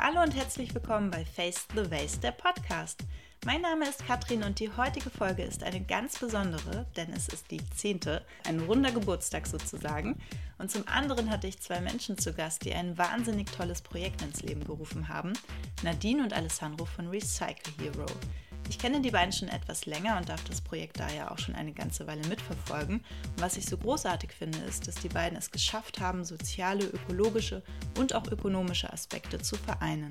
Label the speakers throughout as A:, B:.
A: Hallo und herzlich willkommen bei Face the Waste, der Podcast. Mein Name ist Katrin und die heutige Folge ist eine ganz besondere, denn es ist die zehnte, ein runder Geburtstag sozusagen. Und zum anderen hatte ich zwei Menschen zu Gast, die ein wahnsinnig tolles Projekt ins Leben gerufen haben: Nadine und Alessandro von Recycle Hero. Ich kenne die beiden schon etwas länger und darf das Projekt daher auch schon eine ganze Weile mitverfolgen. Und was ich so großartig finde, ist, dass die beiden es geschafft haben, soziale, ökologische und auch ökonomische Aspekte zu vereinen.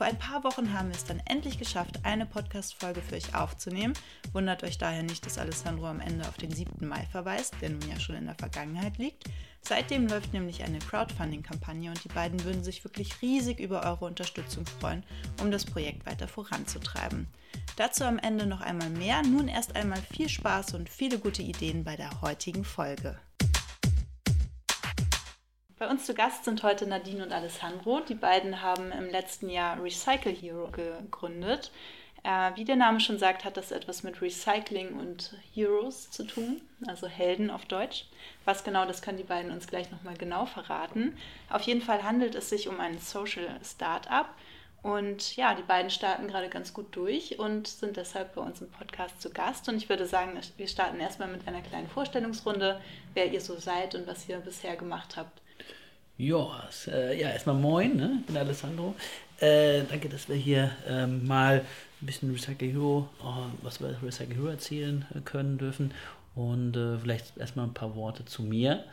A: Vor ein paar Wochen haben wir es dann endlich geschafft, eine Podcast-Folge für euch aufzunehmen. Wundert euch daher nicht, dass Alessandro am Ende auf den 7. Mai verweist, der nun ja schon in der Vergangenheit liegt. Seitdem läuft nämlich eine Crowdfunding-Kampagne und die beiden würden sich wirklich riesig über eure Unterstützung freuen, um das Projekt weiter voranzutreiben. Dazu am Ende noch einmal mehr. Nun erst einmal viel Spaß und viele gute Ideen bei der heutigen Folge. Bei uns zu Gast sind heute Nadine und Alessandro. Die beiden haben im letzten Jahr Recycle Hero gegründet. Äh, wie der Name schon sagt, hat das etwas mit Recycling und Heroes zu tun, also Helden auf Deutsch. Was genau, das können die beiden uns gleich nochmal genau verraten. Auf jeden Fall handelt es sich um ein Social Startup. Und ja, die beiden starten gerade ganz gut durch und sind deshalb bei uns im Podcast zu Gast. Und ich würde sagen, wir starten erstmal mit einer kleinen Vorstellungsrunde, wer ihr so seid und was ihr bisher gemacht habt.
B: Ja, äh, ja erstmal moin, ne? ich bin Alessandro. Äh, danke, dass wir hier ähm, mal ein bisschen Recycle Hero, oh, was wir Recycle Hero erzählen äh, können dürfen. Und äh, vielleicht erstmal ein paar Worte zu mir.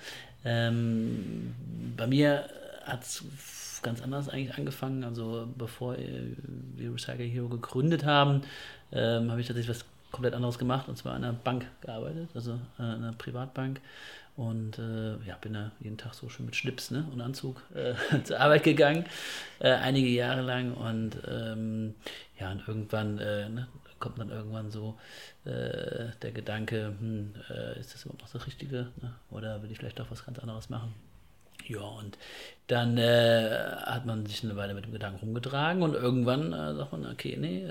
B: Ähm, bei mir hat es ganz anders eigentlich angefangen. Also bevor äh, wir Recycle Hero gegründet haben, ähm, habe ich tatsächlich was komplett anderes gemacht und zwar an einer Bank gearbeitet, also äh, einer Privatbank und äh, ja, bin da jeden Tag so schön mit Schlips ne, und Anzug äh, zur Arbeit gegangen, äh, einige Jahre lang. Und ähm, ja, und irgendwann äh, ne, kommt dann irgendwann so äh, der Gedanke, hm, äh, ist das überhaupt noch das Richtige? Ne? Oder will ich vielleicht doch was ganz anderes machen? Ja, und dann hat man sich eine Weile mit dem Gedanken rumgetragen und irgendwann sagt man, okay, nee,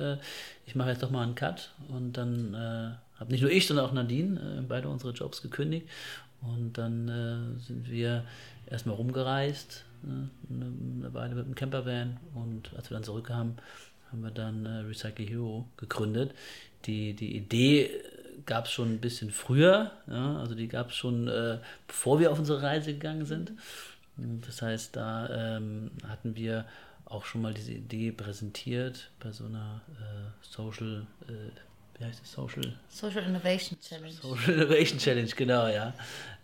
B: ich mache jetzt doch mal einen Cut. Und dann habe nicht nur ich, sondern auch Nadine beide unsere Jobs gekündigt und dann äh, sind wir erstmal rumgereist, ne, eine Weile mit dem Campervan. Und als wir dann zurückkamen, haben wir dann äh, Recycle Hero gegründet. Die, die Idee gab es schon ein bisschen früher, ja, also die gab es schon, äh, bevor wir auf unsere Reise gegangen sind. Das heißt, da ähm, hatten wir auch schon mal diese Idee präsentiert bei so einer äh, Social äh, wie heißt es, Social?
A: Social Innovation Challenge.
B: Social Innovation Challenge, genau, ja.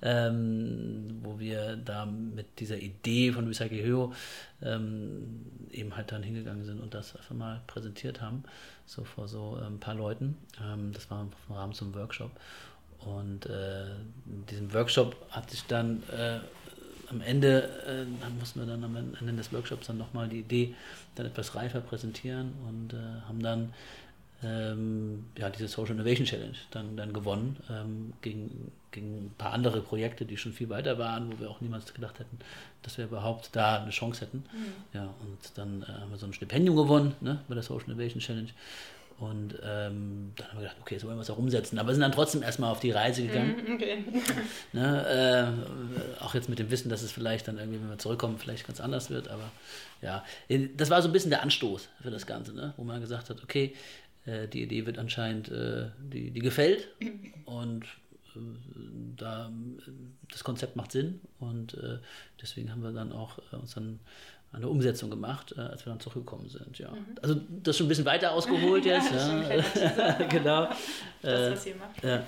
B: Ähm, wo wir da mit dieser Idee von Recycle Hero ähm, eben halt dann hingegangen sind und das einfach mal präsentiert haben, so vor so ein ähm, paar Leuten. Ähm, das war im Rahmen zum Workshop. Und äh, in diesem Workshop hat sich dann äh, am Ende, äh, dann mussten wir dann am Ende des Workshops dann nochmal die Idee dann etwas reifer präsentieren und äh, haben dann ähm, ja, diese Social Innovation Challenge dann, dann gewonnen ähm, gegen, gegen ein paar andere Projekte, die schon viel weiter waren, wo wir auch niemals gedacht hätten, dass wir überhaupt da eine Chance hätten. Mhm. Ja, und dann äh, haben wir so ein Stipendium gewonnen ne, bei der Social Innovation Challenge. Und ähm, dann haben wir gedacht, okay, so wollen wir es auch umsetzen. Aber sind dann trotzdem erstmal auf die Reise gegangen. Mhm, okay. ne, äh, auch jetzt mit dem Wissen, dass es vielleicht dann irgendwie, wenn wir zurückkommen, vielleicht ganz anders wird. Aber ja, das war so ein bisschen der Anstoß für das Ganze, ne? wo man gesagt hat, okay, äh, die Idee wird anscheinend, äh, die, die gefällt und äh, da, das Konzept macht Sinn und deswegen haben wir dann auch uns dann eine Umsetzung gemacht, als wir dann zurückgekommen sind. Ja. Mhm. Also das ist schon ein bisschen weiter ausgeholt jetzt. ja. genau. Das, was ihr macht. Ja.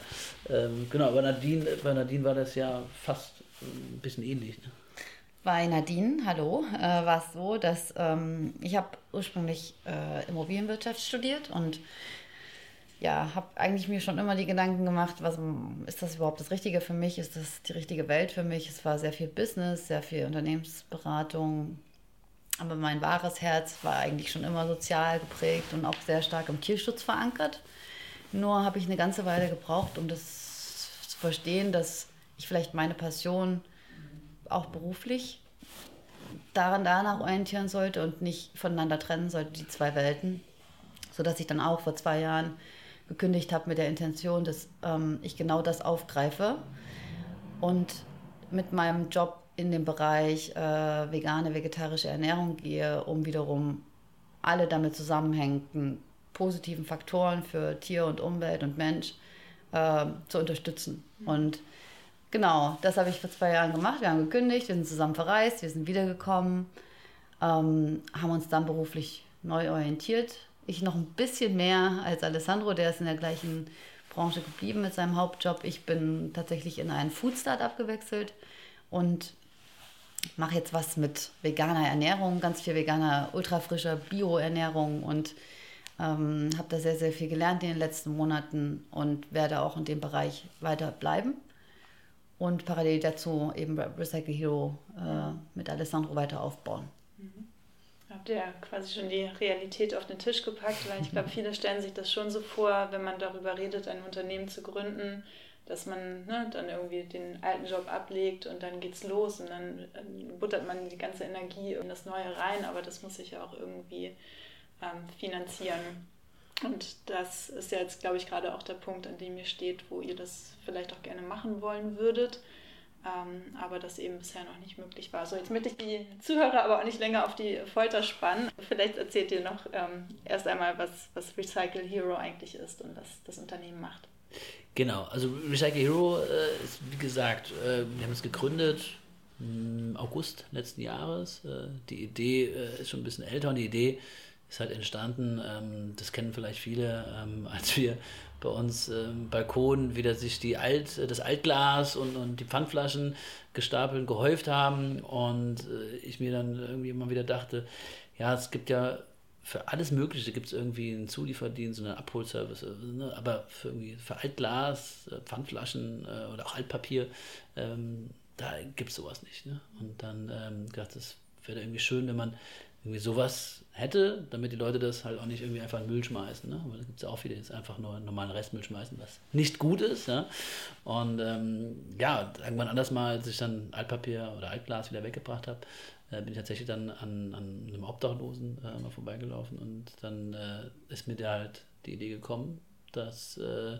B: Ähm, genau, bei Nadine, bei Nadine war das ja fast ein bisschen ähnlich. Ne?
C: Bei Nadine, hallo, äh, war es so, dass ähm, ich habe ursprünglich äh, Immobilienwirtschaft studiert und ja, habe eigentlich mir schon immer die Gedanken gemacht, was ist das überhaupt das Richtige für mich? Ist das die richtige Welt für mich? Es war sehr viel Business, sehr viel Unternehmensberatung, aber mein wahres Herz war eigentlich schon immer sozial geprägt und auch sehr stark im Tierschutz verankert. Nur habe ich eine ganze Weile gebraucht, um das zu verstehen, dass ich vielleicht meine Passion auch beruflich daran danach orientieren sollte und nicht voneinander trennen sollte, die zwei Welten. Sodass ich dann auch vor zwei Jahren gekündigt habe mit der Intention, dass ähm, ich genau das aufgreife und mit meinem Job in den Bereich äh, vegane, vegetarische Ernährung gehe, um wiederum alle damit zusammenhängenden positiven Faktoren für Tier und Umwelt und Mensch äh, zu unterstützen. Mhm. Und genau, das habe ich vor zwei Jahren gemacht. Wir haben gekündigt, wir sind zusammen verreist, wir sind wiedergekommen, ähm, haben uns dann beruflich neu orientiert. Ich noch ein bisschen mehr als Alessandro, der ist in der gleichen Branche geblieben mit seinem Hauptjob. Ich bin tatsächlich in ein Food-Startup gewechselt und mache jetzt was mit veganer Ernährung, ganz viel veganer, ultrafrischer Bio-Ernährung und ähm, habe da sehr, sehr viel gelernt in den letzten Monaten und werde auch in dem Bereich weiter bleiben. Und parallel dazu eben Recycle Hero äh, mit Alessandro weiter aufbauen.
A: Mhm. Habt ihr quasi schon die Realität auf den Tisch gepackt, weil ich glaube, viele stellen sich das schon so vor, wenn man darüber redet, ein Unternehmen zu gründen, dass man ne, dann irgendwie den alten Job ablegt und dann geht's los und dann äh, buttert man die ganze Energie in das Neue rein, aber das muss sich ja auch irgendwie ähm, finanzieren. Und das ist ja jetzt, glaube ich, gerade auch der Punkt, an dem ihr steht, wo ihr das vielleicht auch gerne machen wollen würdet, ähm, aber das eben bisher noch nicht möglich war. So, jetzt möchte ich die Zuhörer aber auch nicht länger auf die Folter spannen. Vielleicht erzählt ihr noch ähm, erst einmal, was, was Recycle Hero eigentlich ist und was das Unternehmen macht.
B: Genau, also Recycle Hero äh, ist, wie gesagt, äh, wir haben es gegründet im August letzten Jahres. Äh, die Idee äh, ist schon ein bisschen älter und die Idee ist halt entstanden, ähm, das kennen vielleicht viele, ähm, als wir bei uns im Balkon wieder sich die Alt, das Altglas und, und die Pfandflaschen gestapelt, gehäuft haben und äh, ich mir dann irgendwie immer wieder dachte, ja, es gibt ja für alles Mögliche gibt es irgendwie einen Zulieferdienst, einen Abholservice, ne? aber für, irgendwie für Altglas, äh, Pfandflaschen äh, oder auch Altpapier, ähm, da gibt es sowas nicht. Ne? Und dann ähm, gedacht, das wäre irgendwie schön, wenn man irgendwie sowas hätte, damit die Leute das halt auch nicht irgendwie einfach in Müll schmeißen. Ne? Weil da gibt es ja auch viele, die jetzt einfach nur normalen Restmüll schmeißen, was nicht gut ist. Ja? Und ähm, ja, irgendwann anders mal, als ich dann Altpapier oder Altglas wieder weggebracht habe, äh, bin ich tatsächlich dann an, an einem Obdachlosen äh, mal vorbeigelaufen und dann äh, ist mir da halt die Idee gekommen, dass äh,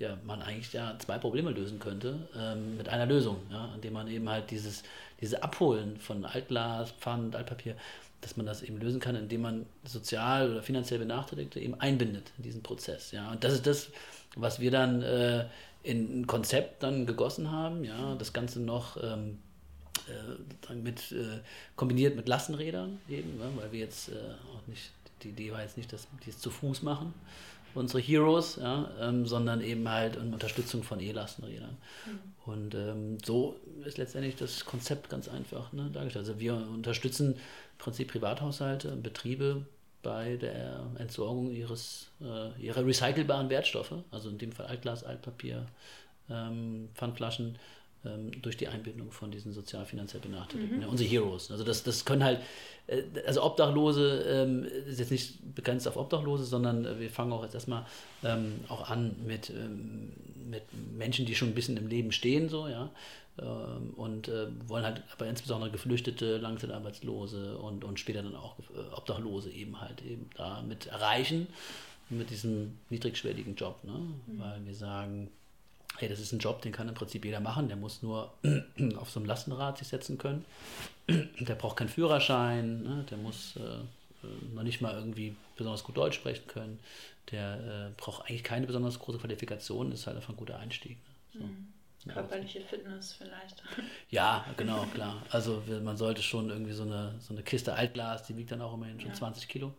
B: ja, man eigentlich ja zwei Probleme lösen könnte ähm, mit einer Lösung, ja, indem man eben halt dieses, diese Abholen von Altglas, Pfand, Altpapier, dass man das eben lösen kann, indem man sozial oder finanziell Benachteiligte eben einbindet in diesen Prozess. Ja. Und das ist das, was wir dann äh, in ein Konzept dann gegossen haben, ja, das Ganze noch ähm, äh, mit, äh, kombiniert mit Lastenrädern eben, ne, weil wir jetzt äh, auch nicht, die Idee war jetzt nicht, dass die es zu Fuß machen, unsere Heroes, ja, ähm, sondern eben halt in Unterstützung von E-Lastenrädern. Mhm. Und ähm, so ist letztendlich das Konzept ganz einfach ne, dargestellt. Also wir unterstützen Prinzip Privathaushalte, Betriebe bei der Entsorgung ihres, äh, ihrer recycelbaren Wertstoffe, also in dem Fall Altglas, Altpapier, ähm, Pfandflaschen, durch die Einbindung von diesen sozial finanziell Benachteiligten, mhm. ja, unsere Heroes. Also das, das können halt, äh, also Obdachlose ähm, ist jetzt nicht begrenzt auf Obdachlose, sondern wir fangen auch jetzt erstmal ähm, auch an mit, ähm, mit Menschen, die schon ein bisschen im Leben stehen, so, ja, ähm, und äh, wollen halt aber insbesondere Geflüchtete, Langzeitarbeitslose und, und später dann auch äh, Obdachlose eben halt eben damit erreichen, mit diesem niedrigschwelligen Job, ne? Mhm. weil wir sagen, hey, das ist ein Job, den kann im Prinzip jeder machen, der muss nur auf so einem Lastenrad sich setzen können, der braucht keinen Führerschein, ne? der muss äh, äh, noch nicht mal irgendwie besonders gut Deutsch sprechen können, der äh, braucht eigentlich keine besonders große Qualifikation, ist halt einfach ein guter Einstieg. Ne? So.
A: Mhm. Körperliche Fitness vielleicht.
B: Ja, genau, klar. Also man sollte schon irgendwie so eine, so eine Kiste Altglas, die wiegt dann auch immerhin schon ja. 20 Kilo. Mhm.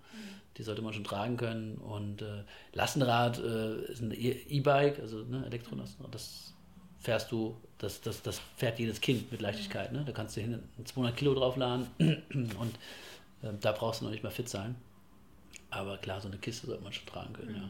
B: Die sollte man schon tragen können. Und äh, Lastenrad äh, ist ein e- E-Bike, also ne, Elektrolastenrad. Das fährst du, das, das, das fährt jedes Kind mit Leichtigkeit. Ne? Da kannst du hinten 200 Kilo draufladen und äh, da brauchst du noch nicht mal fit sein. Aber klar, so eine Kiste sollte man schon tragen können, mhm. ja.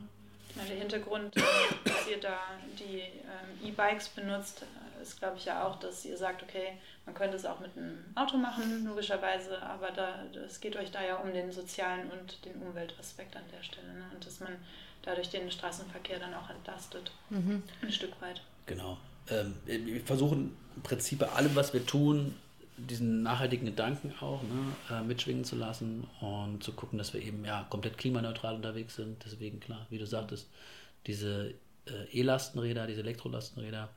A: Ja, der Hintergrund, äh, dass ihr da die ähm, E-Bikes benutzt, äh, ist, glaube ich, ja auch, dass ihr sagt, okay, man könnte es auch mit einem Auto machen, logischerweise, aber da, es geht euch da ja um den sozialen und den Umweltaspekt an der Stelle ne? und dass man dadurch den Straßenverkehr dann auch entlastet, mhm. ein Stück weit.
B: Genau. Ähm, wir versuchen im Prinzip bei allem, was wir tun, diesen nachhaltigen Gedanken auch ne, äh, mitschwingen zu lassen und zu gucken, dass wir eben ja komplett klimaneutral unterwegs sind. Deswegen klar, wie du sagtest, diese äh, E-Lastenräder, diese Elektrolastenräder,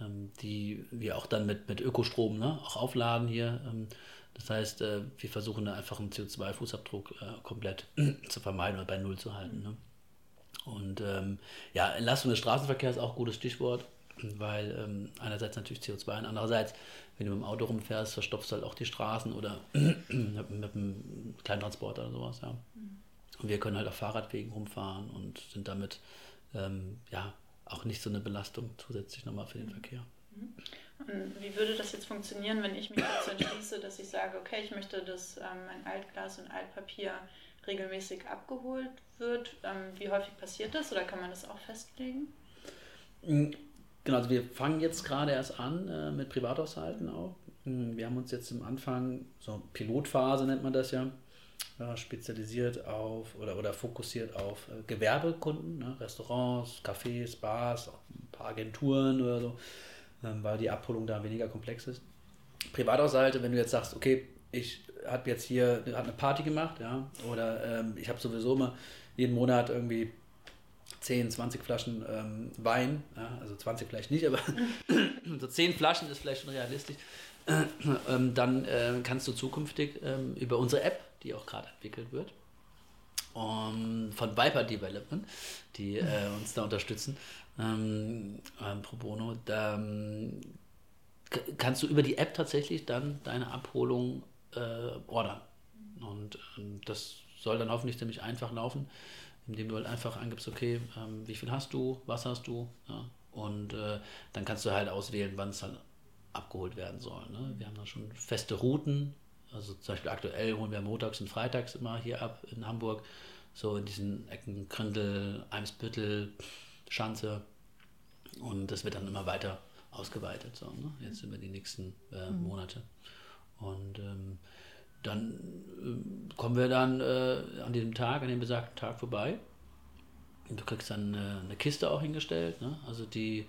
B: ähm, die wir auch dann mit, mit Ökostrom ne, auch aufladen hier. Ähm, das heißt, äh, wir versuchen da einfach einen CO2-Fußabdruck äh, komplett zu vermeiden oder bei Null zu halten. Ne? Und ähm, ja, Entlastung des Straßenverkehrs ist auch ein gutes Stichwort, weil ähm, einerseits natürlich CO2 und andererseits, wenn du mit dem Auto rumfährst, verstopfst du halt auch die Straßen oder mit, mit einem Kleintransporter oder sowas. Ja. Und wir können halt auf Fahrradwegen rumfahren und sind damit ähm, ja auch nicht so eine Belastung zusätzlich nochmal für den Verkehr.
A: Und wie würde das jetzt funktionieren, wenn ich mich dazu entschließe, dass ich sage, okay, ich möchte, dass ähm, mein Altglas und Altpapier regelmäßig abgeholt wird? Ähm, wie häufig passiert das oder kann man das auch festlegen?
B: Genau, also wir fangen jetzt gerade erst an äh, mit Privathaushalten auch. Mm, wir haben uns jetzt am Anfang, so Pilotphase nennt man das ja, äh, spezialisiert auf oder, oder fokussiert auf äh, Gewerbekunden, ne? Restaurants, Cafés, Bars, auch ein paar Agenturen oder so, ähm, weil die Abholung da weniger komplex ist. Privathaushalte, wenn du jetzt sagst, okay, ich habe jetzt hier hab eine Party gemacht, ja, oder ähm, ich habe sowieso immer jeden Monat irgendwie 10, 20 Flaschen ähm, Wein, ja, also 20 vielleicht nicht, aber so 10 Flaschen ist vielleicht schon realistisch, äh, ähm, dann äh, kannst du zukünftig ähm, über unsere App, die auch gerade entwickelt wird, um, von Viper Development, die äh, uns da unterstützen, ähm, ähm, pro bono, da ähm, kannst du über die App tatsächlich dann deine Abholung äh, ordern. Und ähm, das soll dann hoffentlich ziemlich einfach laufen, indem du halt einfach angibst, okay, ähm, wie viel hast du, was hast du, ja, und äh, dann kannst du halt auswählen, wann es dann abgeholt werden soll. Ne? Wir haben da schon feste Routen, also zum Beispiel aktuell holen wir montags und freitags immer hier ab in Hamburg, so in diesen Ecken Grindel, Eimsbüttel, Schanze und das wird dann immer weiter ausgeweitet, so, ne? jetzt über die nächsten äh, mhm. Monate. Und ähm, dann äh, kommen wir dann äh, an diesem Tag, an dem besagten Tag vorbei. Und du kriegst dann eine, eine Kiste auch hingestellt. Ne? Also die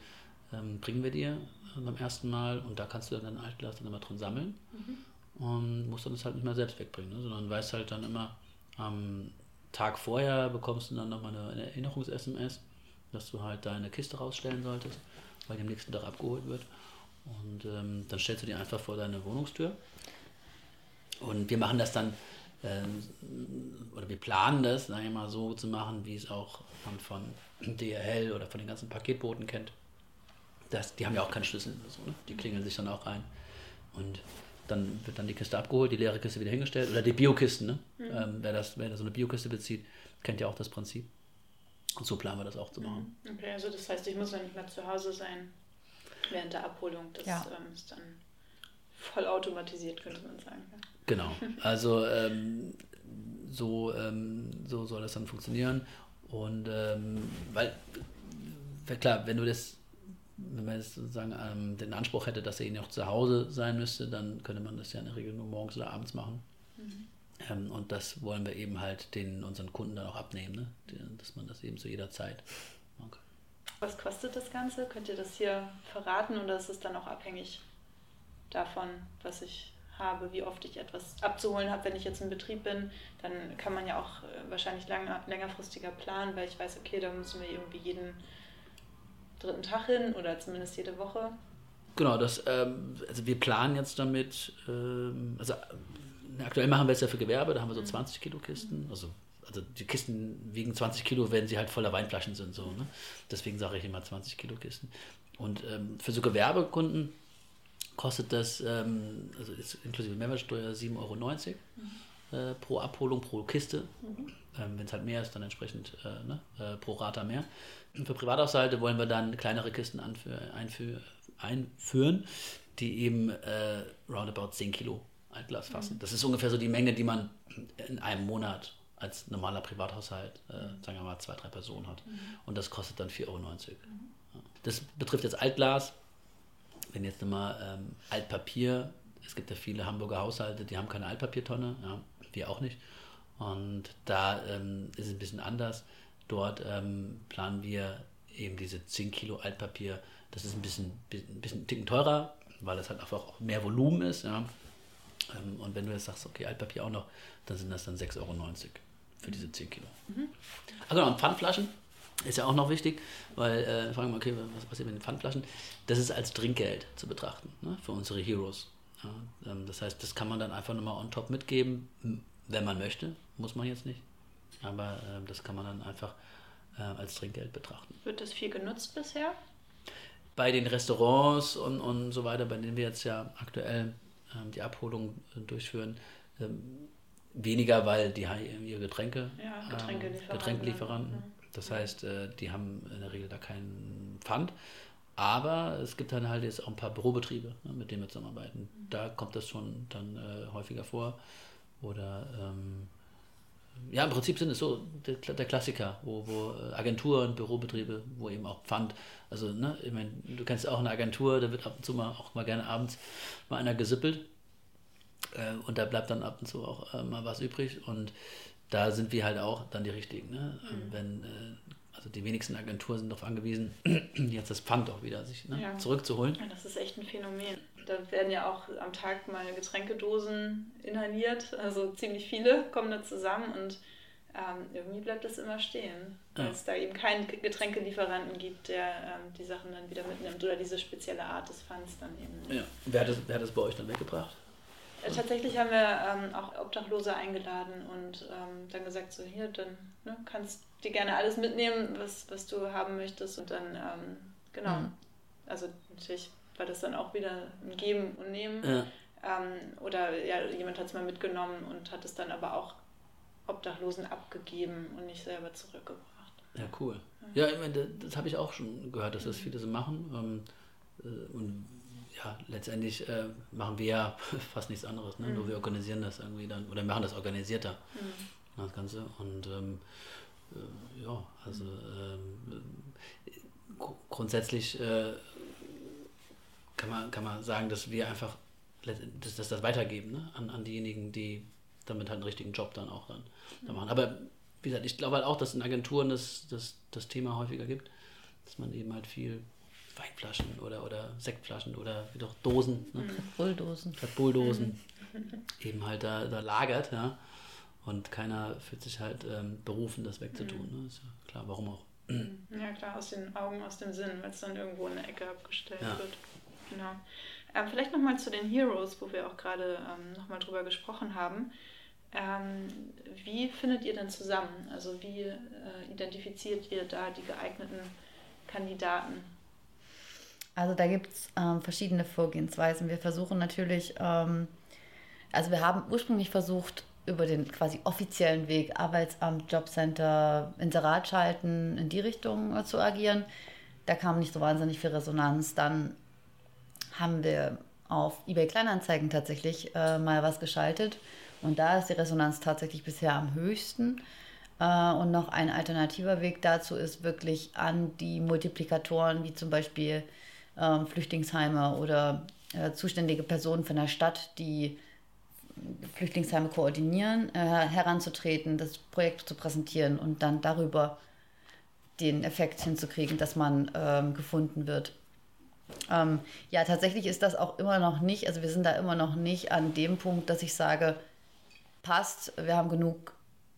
B: ähm, bringen wir dir äh, beim ersten Mal und da kannst du dann dein Altglas dann immer drin sammeln. Mhm. Und musst dann das halt nicht mehr selbst wegbringen, ne? sondern weißt halt dann immer, am Tag vorher bekommst du dann nochmal eine Erinnerungs-SMS, dass du halt deine Kiste rausstellen solltest, weil die am nächsten Tag abgeholt wird. Und ähm, dann stellst du die einfach vor deine Wohnungstür. Und wir machen das dann, äh, oder wir planen das, sage ich mal, so zu machen, wie es auch man von DRL oder von den ganzen Paketbooten kennt. Das, die haben ja auch keinen Schlüssel. So, ne? Die klingeln sich dann auch rein. Und dann wird dann die Kiste abgeholt, die leere Kiste wieder hingestellt. Oder die Biokisten, ne? Mhm. Ähm, wer, das, wer so eine Biokiste bezieht, kennt ja auch das Prinzip. Und so planen wir das auch zu machen.
A: Mhm. Okay, also das heißt, ich muss dann nicht mehr zu Hause sein während der Abholung. Das ja. ähm, ist dann voll automatisiert, könnte man sagen.
B: Genau, also ähm, so, ähm, so soll das dann funktionieren. Und ähm, weil, klar, wenn du das, wenn man jetzt sozusagen ähm, den Anspruch hätte, dass er ihn auch zu Hause sein müsste, dann könnte man das ja in der Regel nur morgens oder abends machen. Mhm. Ähm, und das wollen wir eben halt den unseren Kunden dann auch abnehmen, ne? dass man das eben zu jeder Zeit machen kann.
A: Was kostet das Ganze? Könnt ihr das hier verraten oder ist es dann auch abhängig davon, was ich habe, wie oft ich etwas abzuholen habe, wenn ich jetzt in Betrieb bin, dann kann man ja auch äh, wahrscheinlich langer, längerfristiger planen, weil ich weiß, okay, da müssen wir irgendwie jeden dritten Tag hin oder zumindest jede Woche.
B: Genau, das, ähm, also wir planen jetzt damit, ähm, also äh, aktuell machen wir es ja für Gewerbe, da haben wir so 20 mhm. Kilo Kisten, also also die Kisten wiegen 20 Kilo, wenn sie halt voller Weinflaschen sind. So, ne? Deswegen sage ich immer 20 Kilo Kisten. Und ähm, für so Gewerbekunden kostet das, ähm, also ist inklusive Mehrwertsteuer 7,90 Euro mhm. äh, pro Abholung, pro Kiste. Mhm. Ähm, wenn es halt mehr ist, dann entsprechend äh, ne, äh, pro Rata mehr. Und für Privathaushalte wollen wir dann kleinere Kisten einführ, einführen, die eben äh, roundabout 10 Kilo Altglas fassen. Mhm. Das ist ungefähr so die Menge, die man in einem Monat als normaler Privathaushalt, äh, sagen wir mal, zwei, drei Personen hat. Mhm. Und das kostet dann 4,90 Euro. Mhm. Das betrifft jetzt Altglas, wenn jetzt nochmal ähm, Altpapier, es gibt ja viele Hamburger Haushalte, die haben keine Altpapiertonne, ja, wir auch nicht. Und da ähm, ist es ein bisschen anders. Dort ähm, planen wir eben diese 10 Kilo Altpapier. Das ist ein bisschen, ein bisschen Ticken teurer, weil es halt einfach auch mehr Volumen ist. Ja. Ähm, und wenn du jetzt sagst, okay, Altpapier auch noch, dann sind das dann 6,90 Euro für diese 10 Kilo. Mhm. Also genau, Pfandflaschen Ist ja auch noch wichtig, weil, äh, fragen wir, okay, was passiert mit den Pfandflaschen? Das ist als Trinkgeld zu betrachten ne, für unsere Heroes. Ja, ähm, das heißt, das kann man dann einfach nochmal on top mitgeben, wenn man möchte. Muss man jetzt nicht. Aber äh, das kann man dann einfach äh, als Trinkgeld betrachten.
A: Wird das viel genutzt bisher?
B: Bei den Restaurants und, und so weiter, bei denen wir jetzt ja aktuell ähm, die Abholung äh, durchführen, ähm, weniger, weil die ihre Getränke,
A: ja,
B: Getränkelieferanten. Ähm, Getränkelieferanten. Das heißt, äh, die haben in der Regel da keinen Pfand. Aber es gibt dann halt jetzt auch ein paar Bürobetriebe, ne, mit denen wir zusammenarbeiten. Mhm. Da kommt das schon dann äh, häufiger vor. Oder ähm, ja, im Prinzip sind es so der, der Klassiker, wo, wo äh, Agenturen, Bürobetriebe, wo eben auch Pfand, also ne, ich meine, du kennst auch eine Agentur, da wird ab und zu mal auch mal gerne abends mal einer gesippelt äh, und da bleibt dann ab und zu auch äh, mal was übrig und da sind wir halt auch dann die richtigen. Ne? Mhm. Wenn, äh, also die wenigsten Agenturen sind darauf angewiesen, jetzt das Pfand auch wieder sich ne, ja. zurückzuholen.
A: Ja, das ist echt ein Phänomen. Da werden ja auch am Tag mal Getränkedosen inhaliert, also ziemlich viele kommen da zusammen und ähm, irgendwie bleibt das immer stehen, weil ja. es da eben keinen Getränkelieferanten gibt, der ähm, die Sachen dann wieder mitnimmt oder diese spezielle Art des Pfands dann eben.
B: Ja. Wer hat, das, wer hat das bei euch dann weggebracht?
A: Tatsächlich haben wir ähm, auch Obdachlose eingeladen und ähm, dann gesagt, so hier, dann ne, kannst du gerne alles mitnehmen, was, was du haben möchtest. Und dann, ähm, genau, mhm. also natürlich war das dann auch wieder ein Geben und Nehmen. Ja. Ähm, oder ja, jemand hat es mal mitgenommen und hat es dann aber auch Obdachlosen abgegeben und nicht selber zurückgebracht.
B: Ja, cool. Ja, ich meine, das, das habe ich auch schon gehört, dass das mhm. viele so machen. Ähm, äh, und ja, letztendlich äh, machen wir ja fast nichts anderes, ne? Mhm. nur wir organisieren das irgendwie dann oder machen das organisierter, mhm. das Ganze. Und ähm, äh, ja, also ähm, grundsätzlich äh, kann, man, kann man sagen, dass wir einfach dass, dass das weitergeben ne? an, an diejenigen, die damit halt einen richtigen Job dann auch dann, mhm. dann machen. Aber wie gesagt, ich glaube halt auch, dass in Agenturen das, das, das Thema häufiger gibt, dass man eben halt viel Weinflaschen oder, oder Sektflaschen oder wie doch Dosen. Ne?
C: Mhm. Bulldosen.
B: Bulldosen. eben halt da, da lagert, ja. Und keiner fühlt sich halt ähm, berufen, das wegzutun. Mhm. Ne? Ist ja klar, warum auch.
A: Ja, klar, aus den Augen, aus dem Sinn, weil es dann irgendwo in der Ecke abgestellt ja. wird. Genau. Ähm, vielleicht nochmal zu den Heroes, wo wir auch gerade ähm, nochmal drüber gesprochen haben. Ähm, wie findet ihr denn zusammen? Also wie äh, identifiziert ihr da die geeigneten Kandidaten?
C: Also da gibt es ähm, verschiedene Vorgehensweisen. Wir versuchen natürlich, ähm, also wir haben ursprünglich versucht, über den quasi offiziellen Weg Arbeitsamt, Jobcenter, Inserat schalten, in die Richtung äh, zu agieren. Da kam nicht so wahnsinnig viel Resonanz. Dann haben wir auf eBay Kleinanzeigen tatsächlich äh, mal was geschaltet. Und da ist die Resonanz tatsächlich bisher am höchsten. Äh, und noch ein alternativer Weg dazu ist wirklich an die Multiplikatoren, wie zum Beispiel äh, Flüchtlingsheime oder äh, zuständige Personen von der Stadt, die Flüchtlingsheime koordinieren, äh, heranzutreten, das Projekt zu präsentieren und dann darüber den Effekt hinzukriegen, dass man ähm, gefunden wird. Ähm, ja, tatsächlich ist das auch immer noch nicht, also wir sind da immer noch nicht an dem Punkt, dass ich sage, passt, wir haben genug,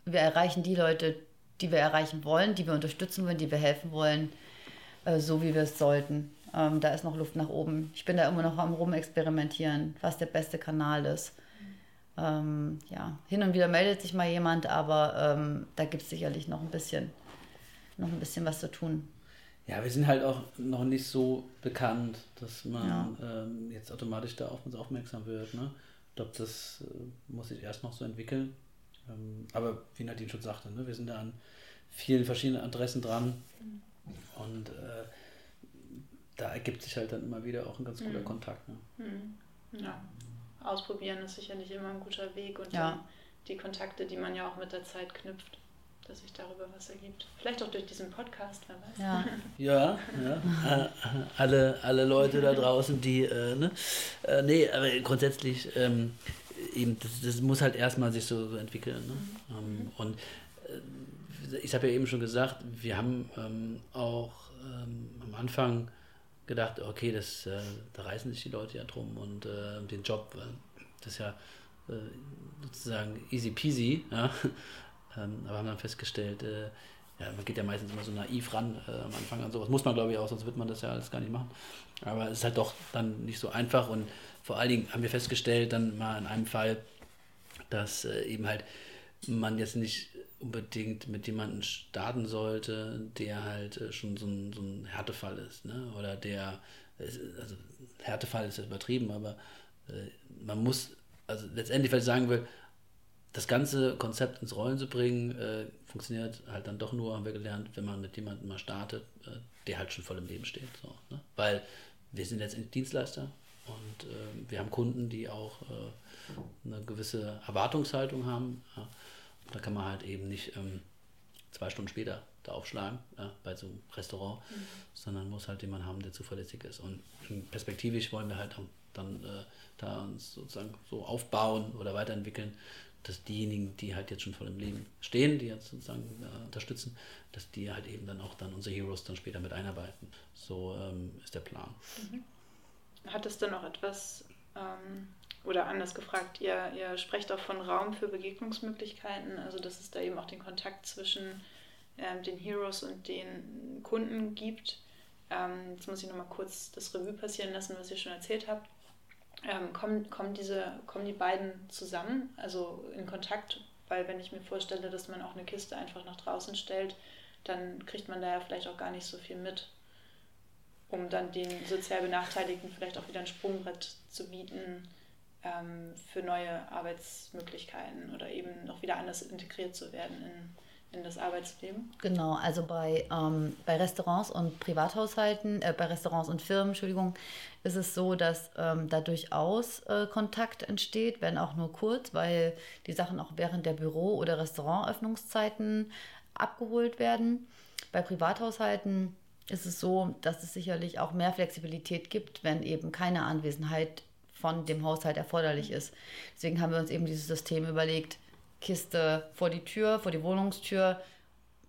C: wir erreichen die Leute, die wir erreichen wollen, die wir unterstützen wollen, die wir helfen wollen, äh, so wie wir es sollten. Ähm, da ist noch Luft nach oben. Ich bin da immer noch am Rumexperimentieren, was der beste Kanal ist. Ähm, ja, hin und wieder meldet sich mal jemand, aber ähm, da gibt es sicherlich noch ein bisschen, noch ein bisschen was zu tun.
B: Ja, wir sind halt auch noch nicht so bekannt, dass man ja. ähm, jetzt automatisch da auf uns aufmerksam wird. Ne? Ich glaube, das äh, muss sich erst noch so entwickeln. Ähm, aber wie Nadine schon sagte, ne, wir sind da an vielen verschiedenen Adressen dran. Mhm. Und äh, da ergibt sich halt dann immer wieder auch ein ganz guter mhm. Kontakt. Ne?
A: Mhm. Ja, ausprobieren ist sicherlich immer ein guter Weg und ja. die Kontakte, die man ja auch mit der Zeit knüpft, dass sich darüber was ergibt. Vielleicht auch durch diesen Podcast, wer weiß.
B: Ja, ja, ja. alle, alle Leute da draußen, die, äh, ne? Äh, nee, aber grundsätzlich, ähm, eben, das, das, muss halt erstmal sich so, so entwickeln. Ne? Mhm. Ähm, und äh, ich habe ja eben schon gesagt, wir haben ähm, auch ähm, am Anfang gedacht, okay, das, äh, da reißen sich die Leute ja drum und äh, den Job, das ist ja äh, sozusagen easy peasy, ja? ähm, aber haben dann festgestellt, äh, ja, man geht ja meistens immer so naiv ran äh, am Anfang an sowas. Muss man, glaube ich, auch, sonst wird man das ja alles gar nicht machen. Aber es ist halt doch dann nicht so einfach und vor allen Dingen haben wir festgestellt, dann mal in einem Fall, dass äh, eben halt man jetzt nicht unbedingt mit jemandem starten sollte, der halt äh, schon so ein, so ein Härtefall ist. Ne? Oder der, also Härtefall ist übertrieben, aber äh, man muss, also letztendlich, was ich sagen will, das ganze Konzept ins Rollen zu bringen, äh, funktioniert halt dann doch nur, haben wir gelernt, wenn man mit jemandem mal startet, äh, der halt schon voll im Leben steht. So, ne? Weil wir sind letztendlich Dienstleister und äh, wir haben Kunden, die auch äh, eine gewisse Erwartungshaltung haben. Ja? Da kann man halt eben nicht ähm, zwei Stunden später da aufschlagen, ja, bei so einem Restaurant, mhm. sondern muss halt jemanden haben, der zuverlässig ist. Und perspektivisch wollen wir halt dann äh, da uns sozusagen so aufbauen oder weiterentwickeln, dass diejenigen, die halt jetzt schon voll im Leben stehen, die jetzt sozusagen äh, unterstützen, dass die halt eben dann auch dann unsere Heroes dann später mit einarbeiten. So ähm, ist der Plan.
A: Mhm. Hat es dann auch etwas, ähm, oder anders gefragt, ihr, ihr sprecht auch von Raum für Begegnungsmöglichkeiten, also dass es da eben auch den Kontakt zwischen ähm, den Heroes und den Kunden gibt. Ähm, jetzt muss ich nochmal kurz das Revue passieren lassen, was ihr schon erzählt habt. Ähm, kommen, kommen, diese, kommen die beiden zusammen, also in Kontakt, weil wenn ich mir vorstelle, dass man auch eine Kiste einfach nach draußen stellt, dann kriegt man da ja vielleicht auch gar nicht so viel mit, um dann den sozial Benachteiligten vielleicht auch wieder ein Sprungbrett zu bieten ähm, für neue Arbeitsmöglichkeiten oder eben noch wieder anders integriert zu werden in in das Arbeitsleben?
C: Genau, also bei, ähm, bei Restaurants und Privathaushalten, äh, bei Restaurants und Firmen, Entschuldigung, ist es so, dass ähm, da durchaus äh, Kontakt entsteht, wenn auch nur kurz, weil die Sachen auch während der Büro- oder Restaurantöffnungszeiten abgeholt werden. Bei Privathaushalten ist es so, dass es sicherlich auch mehr Flexibilität gibt, wenn eben keine Anwesenheit von dem Haushalt erforderlich ist. Deswegen haben wir uns eben dieses System überlegt, Kiste vor die Tür, vor die Wohnungstür.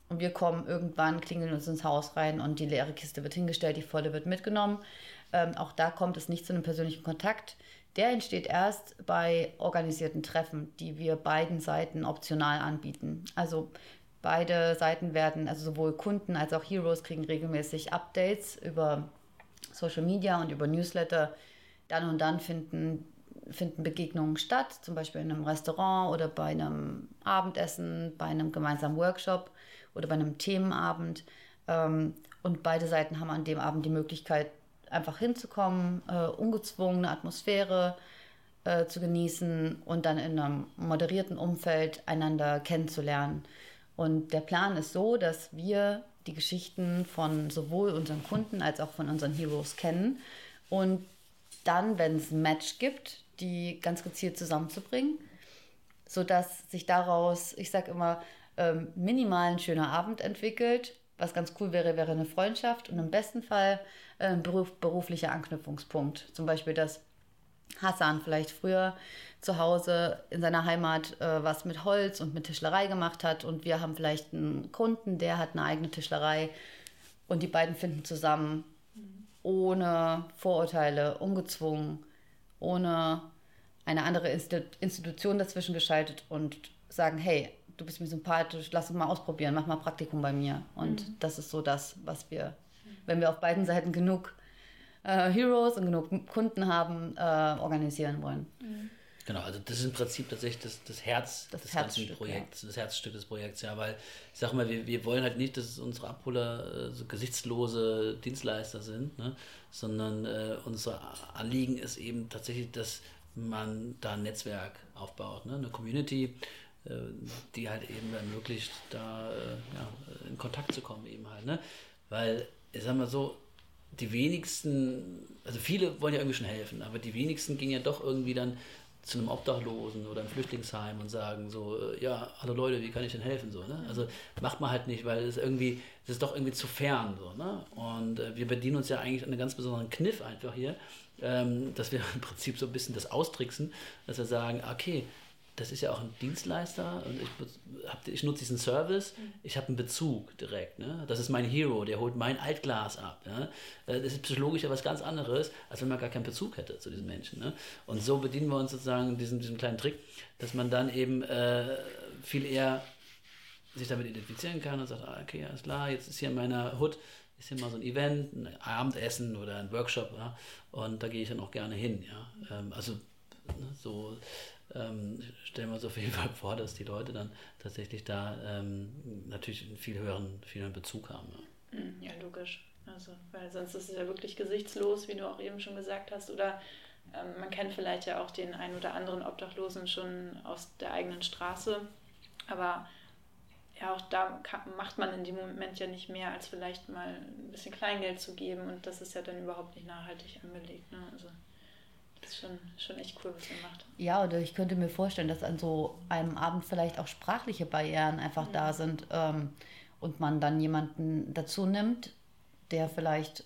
C: Und wir kommen irgendwann, klingeln uns ins Haus rein und die leere Kiste wird hingestellt, die volle wird mitgenommen. Ähm, auch da kommt es nicht zu einem persönlichen Kontakt. Der entsteht erst bei organisierten Treffen, die wir beiden Seiten optional anbieten. Also beide Seiten werden, also sowohl Kunden als auch Heroes kriegen regelmäßig Updates über Social Media und über Newsletter. Dann und dann finden finden Begegnungen statt, zum Beispiel in einem Restaurant oder bei einem Abendessen, bei einem gemeinsamen Workshop oder bei einem Themenabend. Ähm, und beide Seiten haben an dem Abend die Möglichkeit, einfach hinzukommen, äh, ungezwungene Atmosphäre äh, zu genießen und dann in einem moderierten Umfeld einander kennenzulernen. Und der Plan ist so, dass wir die Geschichten von sowohl unseren Kunden als auch von unseren Heroes kennen und dann, wenn es ein Match gibt, die ganz gezielt zusammenzubringen, sodass sich daraus, ich sage immer, ähm, minimal ein schöner Abend entwickelt. Was ganz cool wäre, wäre eine Freundschaft und im besten Fall ein beruf, beruflicher Anknüpfungspunkt. Zum Beispiel, dass Hassan vielleicht früher zu Hause in seiner Heimat äh, was mit Holz und mit Tischlerei gemacht hat und wir haben vielleicht einen Kunden, der hat eine eigene Tischlerei und die beiden finden zusammen ohne Vorurteile, ungezwungen, ohne eine andere Institution dazwischen geschaltet und sagen, hey, du bist mir sympathisch, lass uns mal ausprobieren, mach mal Praktikum bei mir. Und mhm. das ist so das, was wir, wenn wir auf beiden Seiten genug äh, Heroes und genug Kunden haben, äh, organisieren wollen. Mhm.
B: Genau, also das ist im Prinzip tatsächlich das, das Herz das des ganzen Projekts, ja. das Herzstück des Projekts, ja, weil ich sage mal, wir, wir wollen halt nicht, dass unsere Abholer äh, so gesichtslose Dienstleister sind, ne? sondern äh, unser Anliegen ist eben tatsächlich, dass man da ein Netzwerk aufbaut, ne? eine Community, äh, die halt eben ermöglicht, da äh, ja, in Kontakt zu kommen eben halt, ne? weil, ich sag mal so, die wenigsten, also viele wollen ja irgendwie schon helfen, aber die wenigsten gehen ja doch irgendwie dann zu einem Obdachlosen oder einem Flüchtlingsheim und sagen so, äh, ja, hallo Leute, wie kann ich denn helfen? So, ne? Also macht man halt nicht, weil es irgendwie, es ist doch irgendwie zu fern. So, ne? Und äh, wir bedienen uns ja eigentlich an einem ganz besonderen Kniff einfach hier, ähm, dass wir im Prinzip so ein bisschen das austricksen, dass wir sagen, okay, das ist ja auch ein Dienstleister und ich, hab, ich nutze diesen Service, mhm. ich habe einen Bezug direkt. Ne? Das ist mein Hero, der holt mein Altglas ab. Ne? Das ist psychologisch ja was ganz anderes, als wenn man gar keinen Bezug hätte zu diesen Menschen. Ne? Und so bedienen wir uns sozusagen diesen, diesem kleinen Trick, dass man dann eben äh, viel eher sich damit identifizieren kann und sagt, ah, okay, alles klar, jetzt ist hier in meiner Hut ist hier mal so ein Event, ein Abendessen oder ein Workshop, ja, und da gehe ich dann auch gerne hin, ja. Ähm, also ne, so ähm, stellen wir uns auf jeden Fall vor, dass die Leute dann tatsächlich da ähm, natürlich einen viel höheren, viel höheren Bezug haben.
A: Ja. Hm, ja, logisch. Also, weil sonst ist es ja wirklich gesichtslos, wie du auch eben schon gesagt hast. Oder ähm, man kennt vielleicht ja auch den einen oder anderen Obdachlosen schon aus der eigenen Straße. Aber ja, auch da kann, macht man in dem Moment ja nicht mehr, als vielleicht mal ein bisschen Kleingeld zu geben. Und das ist ja dann überhaupt nicht nachhaltig angelegt. Ne? Also das ist schon, schon echt cool, was ihr macht.
C: Ja, oder ich könnte mir vorstellen, dass an so einem Abend vielleicht auch sprachliche Barrieren einfach mhm. da sind ähm, und man dann jemanden dazu nimmt, der vielleicht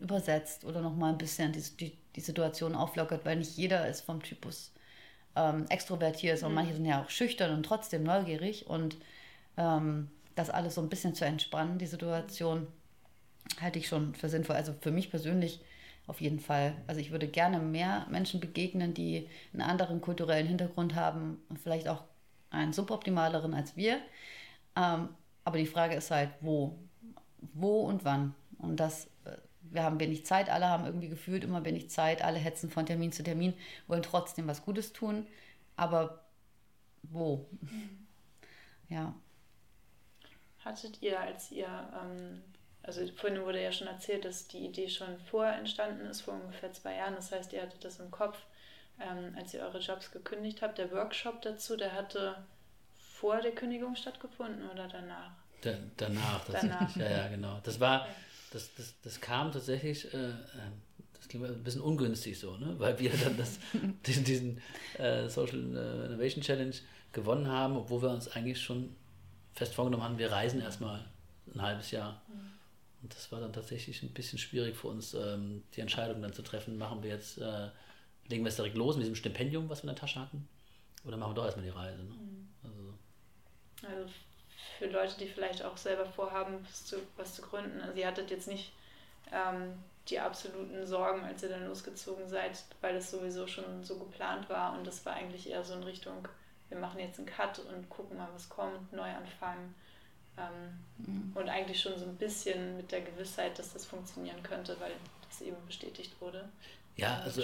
C: übersetzt oder nochmal ein bisschen die, die, die Situation auflockert, weil nicht jeder ist vom Typus ähm, extrovertiert, sondern mhm. manche sind ja auch schüchtern und trotzdem neugierig und ähm, das alles so ein bisschen zu entspannen, die Situation, halte ich schon für sinnvoll. Also für mich persönlich auf jeden Fall. Also ich würde gerne mehr Menschen begegnen, die einen anderen kulturellen Hintergrund haben und vielleicht auch einen suboptimaleren als wir. Ähm, aber die Frage ist halt, wo? Wo und wann? Und das, äh, wir haben wenig Zeit, alle haben irgendwie gefühlt immer wenig Zeit, alle hetzen von Termin zu Termin, wollen trotzdem was Gutes tun. Aber wo? Mhm. Ja.
A: Hattet ihr, als ihr ähm, also vorhin wurde ja schon erzählt, dass die Idee schon vorher entstanden ist, vor ungefähr zwei Jahren. Das heißt, ihr hattet das im Kopf, ähm, als ihr eure Jobs gekündigt habt. Der Workshop dazu, der hatte vor der Kündigung stattgefunden oder danach?
B: Da, danach, danach. ja, ja, genau. Das war, das, das, das kam tatsächlich, äh, äh, das klingt ein bisschen ungünstig so, ne? weil wir dann das, diesen, diesen äh, Social äh, Innovation Challenge gewonnen haben, obwohl wir uns eigentlich schon fest vorgenommen haben, wir reisen erstmal ein halbes Jahr. Mhm. Und das war dann tatsächlich ein bisschen schwierig für uns, ähm, die Entscheidung dann zu treffen, machen wir jetzt, äh, legen wir es direkt los mit diesem Stipendium, was wir in der Tasche hatten, oder machen wir doch erstmal die Reise. Ne? Mhm.
A: Also. also. für Leute, die vielleicht auch selber vorhaben, was zu, was zu gründen, also ihr hattet jetzt nicht ähm, die absoluten Sorgen, als ihr dann losgezogen seid, weil es sowieso schon so geplant war und das war eigentlich eher so in Richtung, wir machen jetzt einen Cut und gucken mal, was kommt, neu anfangen. Ähm, mhm. Und eigentlich schon so ein bisschen mit der Gewissheit, dass das funktionieren könnte, weil das eben bestätigt wurde.
B: Ja, also,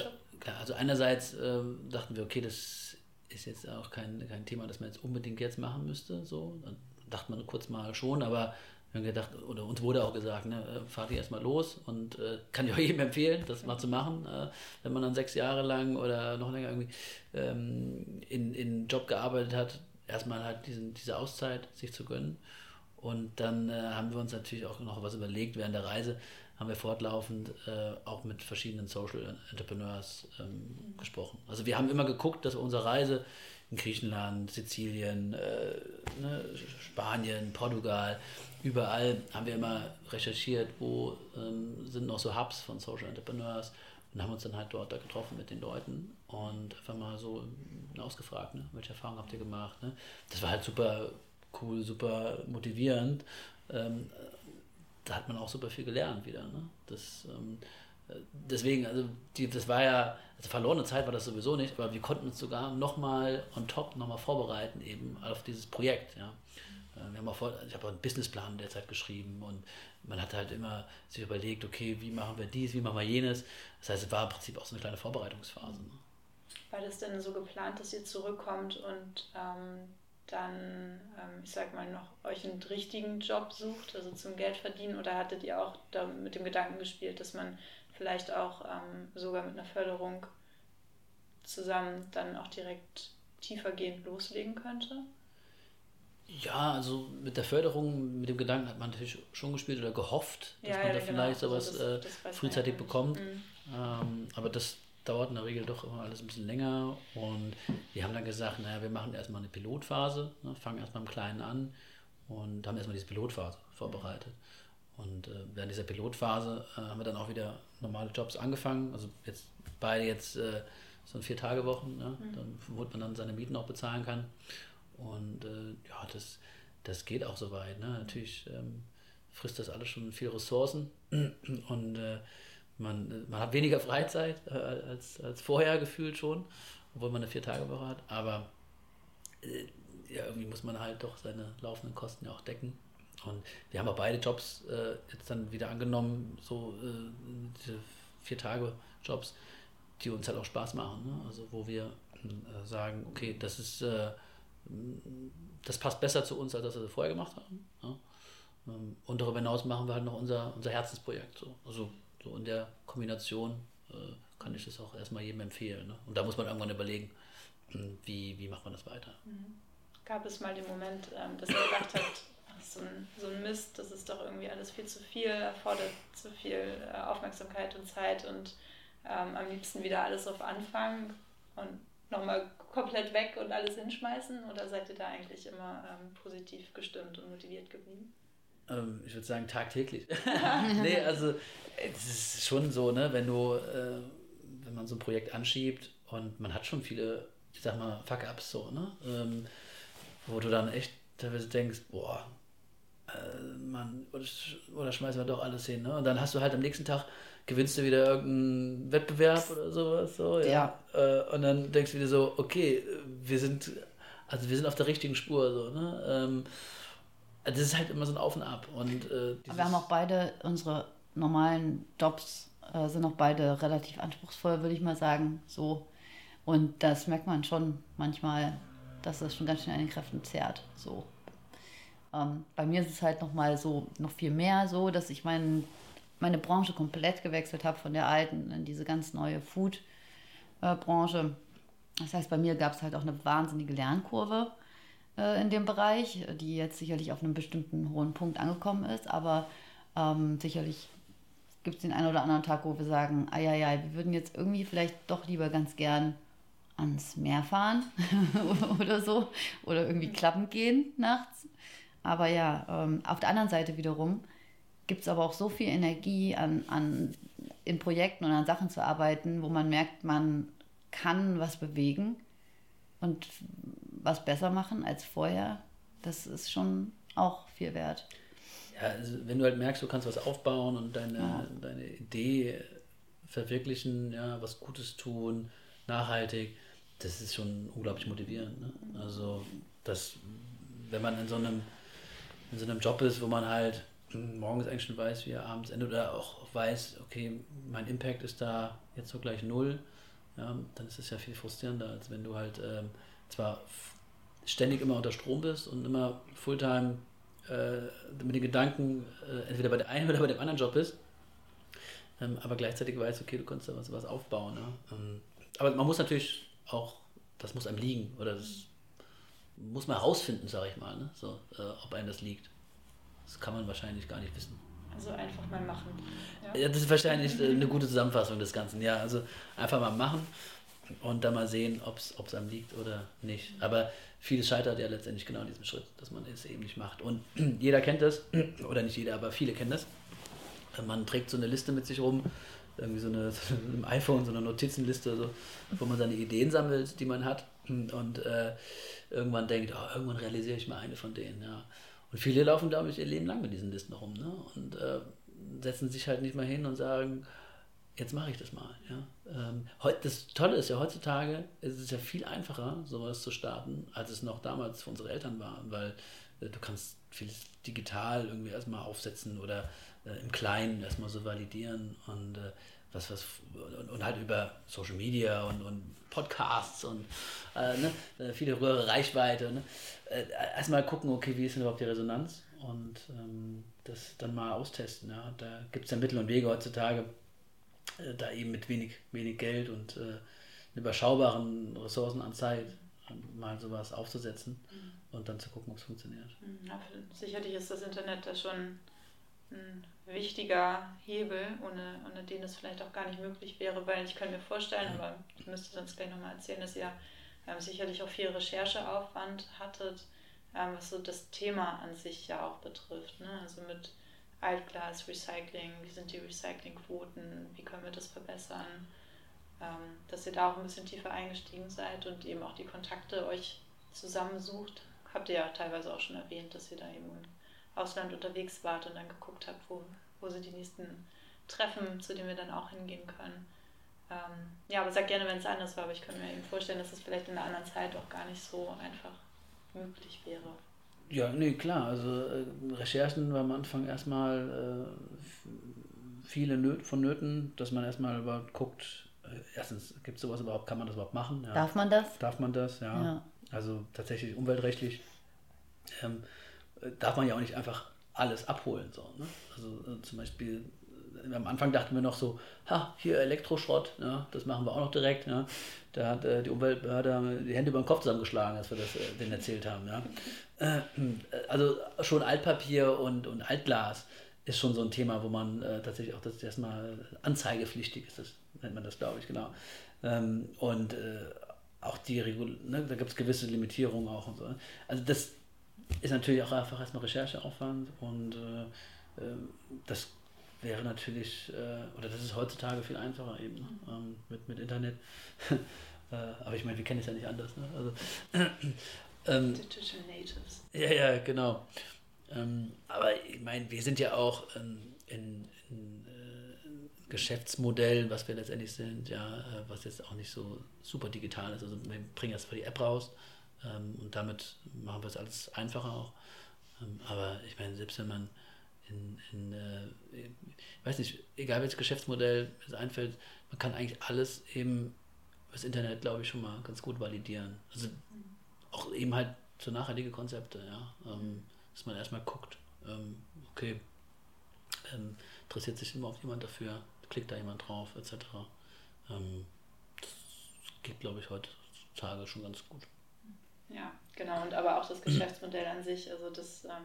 B: also einerseits äh, dachten wir, okay, das ist jetzt auch kein, kein Thema, das man jetzt unbedingt jetzt machen müsste. So. Dann dachte man kurz mal schon, aber wir haben gedacht, oder uns wurde auch gesagt, ne, äh, fahrt ihr erstmal los und äh, kann ich auch jedem empfehlen, das mal zu machen, äh, wenn man dann sechs Jahre lang oder noch länger irgendwie ähm, in, in Job gearbeitet hat, erstmal halt diesen, diese Auszeit sich zu gönnen. Und dann äh, haben wir uns natürlich auch noch was überlegt. Während der Reise haben wir fortlaufend äh, auch mit verschiedenen Social Entrepreneurs ähm, gesprochen. Also wir haben immer geguckt, dass unsere Reise in Griechenland, Sizilien, äh, ne, Spanien, Portugal, überall haben wir immer recherchiert, wo ähm, sind noch so Hubs von Social Entrepreneurs und haben uns dann halt dort da getroffen mit den Leuten und einfach mal so ausgefragt, ne, welche Erfahrungen habt ihr gemacht. Ne? Das war halt super cool, super motivierend. Ähm, da hat man auch super viel gelernt wieder. Ne? Das, ähm, deswegen, also die, das war ja, also verlorene Zeit war das sowieso nicht, aber wir konnten uns sogar nochmal on top nochmal vorbereiten eben auf dieses Projekt. Ja. Äh, wir haben auch vor, ich habe auch einen Businessplan derzeit geschrieben und man hat halt immer sich überlegt, okay, wie machen wir dies, wie machen wir jenes. Das heißt, es war im Prinzip auch so eine kleine Vorbereitungsphase. Ne?
A: War das denn so geplant, dass ihr zurückkommt und ähm, dann, ähm, ich sag mal, noch euch einen richtigen Job sucht, also zum Geld verdienen? Oder hattet ihr auch da mit dem Gedanken gespielt, dass man vielleicht auch ähm, sogar mit einer Förderung zusammen dann auch direkt tiefergehend loslegen könnte?
B: Ja, also mit der Förderung, mit dem Gedanken hat man natürlich schon gespielt oder gehofft, dass ja, man ja, da genau. vielleicht sowas also das, das äh, frühzeitig bekommt. Mhm. Ähm, aber das dauert in der Regel doch immer alles ein bisschen länger. Und wir haben dann gesagt, naja, wir machen erstmal eine Pilotphase, ne, fangen erstmal im Kleinen an und haben erstmal diese Pilotphase vorbereitet. Und äh, während dieser Pilotphase äh, haben wir dann auch wieder normale Jobs angefangen. Also jetzt beide jetzt äh, so vier Tage Wochen, ne? mhm. dann, wo man dann seine Mieten auch bezahlen kann. Und äh, ja, das, das geht auch soweit. Ne? Natürlich ähm, frisst das alles schon viel Ressourcen und äh, man, man hat weniger Freizeit äh, als, als vorher gefühlt schon, obwohl man eine Vier-Tage-Woche hat. Aber äh, ja, irgendwie muss man halt doch seine laufenden Kosten ja auch decken. Und wir haben auch beide Jobs äh, jetzt dann wieder angenommen, so äh, diese vier Tage Jobs, die uns halt auch Spaß machen. Ne? Also wo wir äh, sagen, okay, das ist äh, das passt besser zu uns, als das wir vorher gemacht haben. Ja? Ähm, und darüber hinaus machen wir halt noch unser, unser Herzensprojekt. So. Also so in der Kombination äh, kann ich das auch erstmal jedem empfehlen. Ne? Und da muss man irgendwann überlegen, hm, wie, wie macht man das weiter. Mhm.
A: Gab es mal den Moment, ähm, dass ihr gedacht habt, so ein, so ein Mist, das ist doch irgendwie alles viel zu viel, erfordert zu viel äh, Aufmerksamkeit und Zeit und ähm, am liebsten wieder alles auf Anfang und nochmal komplett weg und alles hinschmeißen? Oder seid ihr da eigentlich immer ähm, positiv gestimmt und motiviert geblieben?
B: Ähm, ich würde sagen tagtäglich. nee, also es ist schon so, ne, wenn du, äh, wenn man so ein Projekt anschiebt und man hat schon viele, ich sag mal, Fuck-Ups so, ne? Ähm, wo du dann echt teilweise denkst, boah, äh, man, oder, oder schmeißen wir doch alles hin, ne? Und dann hast du halt am nächsten Tag gewinnst du wieder irgendeinen Wettbewerb oder sowas. So, ja. ja. Äh, und dann denkst du wieder so, okay, wir sind, also wir sind auf der richtigen Spur. So, ne? Das ist halt immer so ein Auf und Ab. Und,
C: äh, wir haben auch beide unsere normalen Jobs, äh, sind auch beide relativ anspruchsvoll, würde ich mal sagen. So. Und das merkt man schon manchmal, dass das schon ganz schön an den Kräften zerrt. So. Ähm, bei mir ist es halt noch mal so, noch viel mehr so, dass ich meinen meine Branche komplett gewechselt habe von der alten in diese ganz neue Food-Branche. Das heißt, bei mir gab es halt auch eine wahnsinnige Lernkurve äh, in dem Bereich, die jetzt sicherlich auf einem bestimmten hohen Punkt angekommen ist, aber ähm, sicherlich gibt es den einen oder anderen Tag, wo wir sagen, ja, wir würden jetzt irgendwie vielleicht doch lieber ganz gern ans Meer fahren oder so oder irgendwie klappen gehen nachts. Aber ja, ähm, auf der anderen Seite wiederum gibt es aber auch so viel Energie an, an, in Projekten und an Sachen zu arbeiten, wo man merkt, man kann was bewegen und was besser machen als vorher. Das ist schon auch viel wert.
B: Ja, also wenn du halt merkst, du kannst was aufbauen und deine, ja. deine Idee verwirklichen, ja, was Gutes tun, nachhaltig, das ist schon unglaublich motivierend. Ne? Also, das, wenn man in so einem in so einem Job ist, wo man halt morgens eigentlich schon weiß, wie er abends endet oder auch weiß, okay, mein Impact ist da jetzt so gleich null, ja, dann ist es ja viel frustrierender, als wenn du halt ähm, zwar ständig immer unter Strom bist und immer Fulltime äh, mit den Gedanken äh, entweder bei der einen oder bei dem anderen Job bist, ähm, aber gleichzeitig weißt, okay, du kannst da was, was aufbauen. Ja? Ähm, aber man muss natürlich auch, das muss einem liegen oder das muss man herausfinden, sage ich mal, ne? so, äh, ob einem das liegt. Das kann man wahrscheinlich gar nicht wissen.
A: Also einfach mal machen.
B: Ja, ja das ist wahrscheinlich eine gute Zusammenfassung des Ganzen. Ja, also einfach mal machen und dann mal sehen, ob es einem liegt oder nicht. Aber vieles scheitert ja letztendlich genau an diesem Schritt, dass man es eben nicht macht. Und jeder kennt das, oder nicht jeder, aber viele kennen das. Man trägt so eine Liste mit sich rum, irgendwie so eine, so ein iPhone, so eine Notizenliste, so, wo man seine Ideen sammelt, die man hat. Und äh, irgendwann denkt, oh, irgendwann realisiere ich mal eine von denen. Ja. Und viele laufen, glaube ich, ihr Leben lang mit diesen Listen rum ne? und äh, setzen sich halt nicht mal hin und sagen, jetzt mache ich das mal. Ja? Ähm, das Tolle ist ja, heutzutage ist es ja viel einfacher, sowas zu starten, als es noch damals für unsere Eltern war, weil äh, du kannst vieles digital irgendwie erstmal aufsetzen oder äh, im Kleinen erstmal so validieren und äh, was, was, und, halt über Social Media und, und Podcasts und äh, ne, viele höhere Reichweite. Ne? Erstmal gucken, okay, wie ist denn überhaupt die Resonanz und ähm, das dann mal austesten. Ja? Da gibt es ja Mittel und Wege heutzutage, äh, da eben mit wenig, wenig Geld und äh, überschaubaren Ressourcen an Zeit mal sowas aufzusetzen mhm. und dann zu gucken, ob es funktioniert.
A: Mhm, ja, sicherlich ist das Internet da schon ein wichtiger Hebel, ohne, ohne den es vielleicht auch gar nicht möglich wäre, weil ich könnte mir vorstellen, aber ich müsste sonst gleich nochmal erzählen, dass ihr ähm, sicherlich auch viel Rechercheaufwand hattet, ähm, was so das Thema an sich ja auch betrifft. Ne? Also mit Altglas, Recycling, wie sind die Recyclingquoten, wie können wir das verbessern, ähm, dass ihr da auch ein bisschen tiefer eingestiegen seid und eben auch die Kontakte euch zusammensucht. Habt ihr ja teilweise auch schon erwähnt, dass ihr da eben Ausland unterwegs wart und dann geguckt habt, wo, wo sind die nächsten Treffen, zu denen wir dann auch hingehen können. Ähm, ja, aber sag gerne, wenn es anders war, aber ich könnte mir eben vorstellen, dass es vielleicht in einer anderen Zeit auch gar nicht so einfach möglich wäre.
B: Ja, nee, klar. Also äh, Recherchen war am Anfang erstmal äh, viele Nöt vonnöten, dass man erstmal überhaupt guckt, äh, erstens, gibt es sowas überhaupt, kann man das überhaupt machen? Ja.
C: Darf man das?
B: Darf man das, ja.
C: Ja.
B: Also tatsächlich umweltrechtlich ähm, äh, darf man ja auch nicht einfach alles abholen. So, ne? Also äh, zum Beispiel, am Anfang dachten wir noch so, ha, hier Elektroschrott, ja, das machen wir auch noch direkt. Ja. Da hat äh, die Umweltbehörde die Hände über den Kopf zusammengeschlagen, als wir das äh, denen erzählt haben. Ja. Äh, also schon Altpapier und, und Altglas ist schon so ein Thema, wo man äh, tatsächlich auch das erstmal anzeigepflichtig ist, das nennt man das, glaube ich, genau. Ähm, und äh, auch die Regul ne, da gibt es gewisse Limitierungen auch und so. Also das ist natürlich auch einfach erstmal Rechercheaufwand und äh, das wäre natürlich, äh, oder das ist heutzutage viel einfacher eben ne? ähm, mit, mit Internet. äh, aber ich meine, wir kennen es ja nicht anders. Ne? Also, ähm,
A: Digital Natives.
B: ja, ja, genau. Ähm, aber ich meine, wir sind ja auch ähm, in, in äh, Geschäftsmodell, was wir letztendlich sind, ja, äh, was jetzt auch nicht so super digital ist. Also wir bringen jetzt zwar die App raus ähm, und damit machen wir es alles einfacher auch. Ähm, aber ich meine, selbst wenn man in, in äh, ich weiß nicht, egal welches Geschäftsmodell es einfällt, man kann eigentlich alles eben das Internet, glaube ich, schon mal ganz gut validieren. Also auch eben halt so nachhaltige Konzepte, ja. Ähm, dass man erstmal guckt, ähm, okay, ähm, interessiert sich immer auf jemand dafür, klickt da jemand drauf, etc. Ähm, das geht, glaube ich, heutzutage schon ganz gut.
A: Ja, genau. Und aber auch das Geschäftsmodell an sich, also das ähm,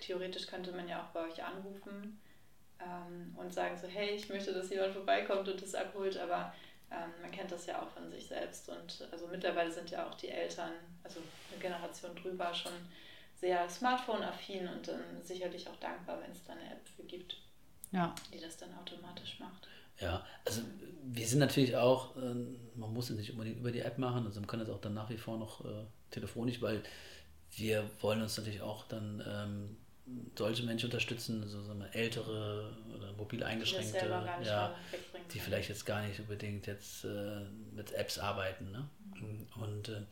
A: theoretisch könnte man ja auch bei euch anrufen ähm, und sagen so, hey, ich möchte, dass jemand vorbeikommt und das abholt, aber ähm, man kennt das ja auch von sich selbst und also mittlerweile sind ja auch die Eltern, also eine Generation drüber schon sehr smartphone-affin und dann sicherlich auch dankbar, wenn es da eine App für gibt,
C: Ja.
A: die das dann automatisch macht.
B: Ja, also wir sind natürlich auch, ähm, man muss es nicht unbedingt über die App machen, also man kann das auch dann nach wie vor noch äh, telefonisch, weil wir wollen uns natürlich auch dann ähm, solche Menschen unterstützen, so sagen wir, ältere oder mobil
A: Die
B: eingeschränkte,
A: nicht
B: ja, die vielleicht jetzt gar nicht unbedingt jetzt äh, mit Apps arbeiten. Ne? Und äh,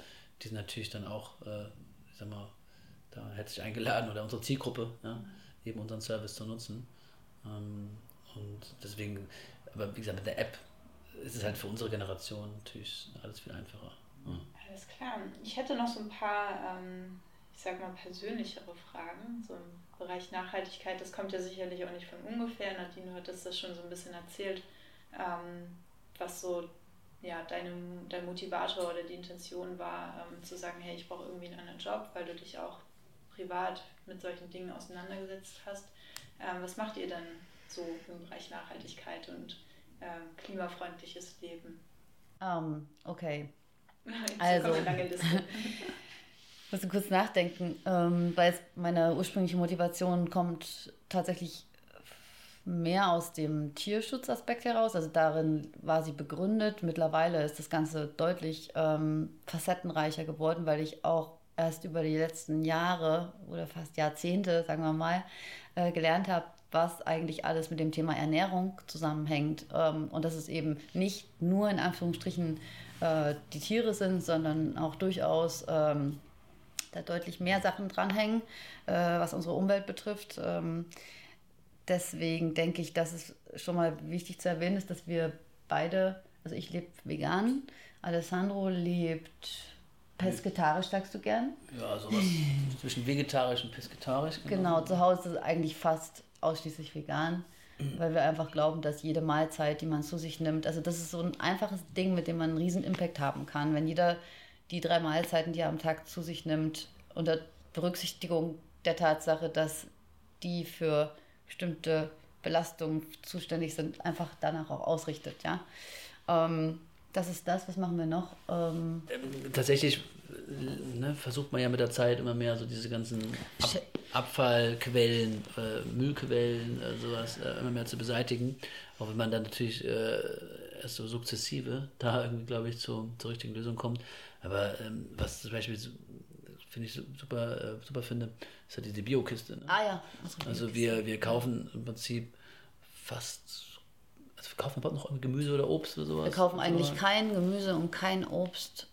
B: die sind natürlich dann auch, äh, ich sag mal, da hätte sich eingeladen oder unsere Zielgruppe, ja, eben unseren Service zu nutzen. Ähm, und deswegen, aber wie gesagt, mit der App ist es halt für unsere Generation natürlich alles viel einfacher. Ja.
A: Alles klar. Ich hätte noch so ein paar, ähm, ich sag mal, persönlichere Fragen, so im Bereich Nachhaltigkeit. Das kommt ja sicherlich auch nicht von ungefähr. Nadine hat das das schon so ein bisschen erzählt, ähm, was so ja, deine, dein Motivator oder die Intention war, ähm, zu sagen, hey, ich brauche irgendwie einen anderen Job, weil du dich auch privat mit solchen Dingen auseinandergesetzt hast. Ähm, was macht ihr denn so im Bereich Nachhaltigkeit und ähm, klimafreundliches Leben?
C: Ähm, okay. Also.
A: kommt eine lange Liste.
C: Ich muss kurz nachdenken, ähm, weil meine ursprüngliche Motivation kommt tatsächlich mehr aus dem Tierschutzaspekt heraus. Also darin war sie begründet. Mittlerweile ist das Ganze deutlich ähm, facettenreicher geworden, weil ich auch erst über die letzten Jahre oder fast Jahrzehnte, sagen wir mal, äh, gelernt habe, was eigentlich alles mit dem Thema Ernährung zusammenhängt. Ähm, und dass es eben nicht nur in Anführungsstrichen äh, die Tiere sind, sondern auch durchaus da deutlich mehr Sachen dranhängen, äh, was unsere Umwelt betrifft. Ähm, deswegen denke ich, dass es schon mal wichtig zu erwähnen ist, dass wir beide, also ich lebe vegan, Alessandro lebt pesketarisch, sagst du gern?
B: Ja, sowas zwischen vegetarisch und pesketarisch.
C: Genau, zu Hause ist eigentlich fast ausschließlich vegan, weil wir einfach glauben, dass jede Mahlzeit, die man zu sich nimmt, also das ist so ein einfaches Ding, mit dem man einen riesen Impact haben kann. Wenn jeder die drei Mahlzeiten, die er am Tag zu sich nimmt, unter Berücksichtigung der Tatsache, dass die für bestimmte Belastungen zuständig sind, einfach danach auch ausrichtet, ja. Ähm, das ist das, was machen wir noch? Ähm,
B: Ähm, Tatsächlich äh, ne, versucht man ja mit der Zeit immer mehr so diese ganzen Ab Abfallquellen, äh, Müllquellen, äh, sowas äh, immer mehr zu beseitigen. Auch wenn man dann natürlich äh, erst so sukzessive da irgendwie, glaube ich, zu, zur richtigen Lösung kommt. Aber ähm, was zum Beispiel so- finde ich su- super, äh, super finde, ist ja diese Biokiste. Ne?
C: ah ja,
B: Also wir, wir kaufen im Prinzip fast, also wir kaufen überhaupt noch Gemüse oder Obst oder sowas.
C: Wir kaufen eigentlich
B: Oder-
C: kein Gemüse und kein Obst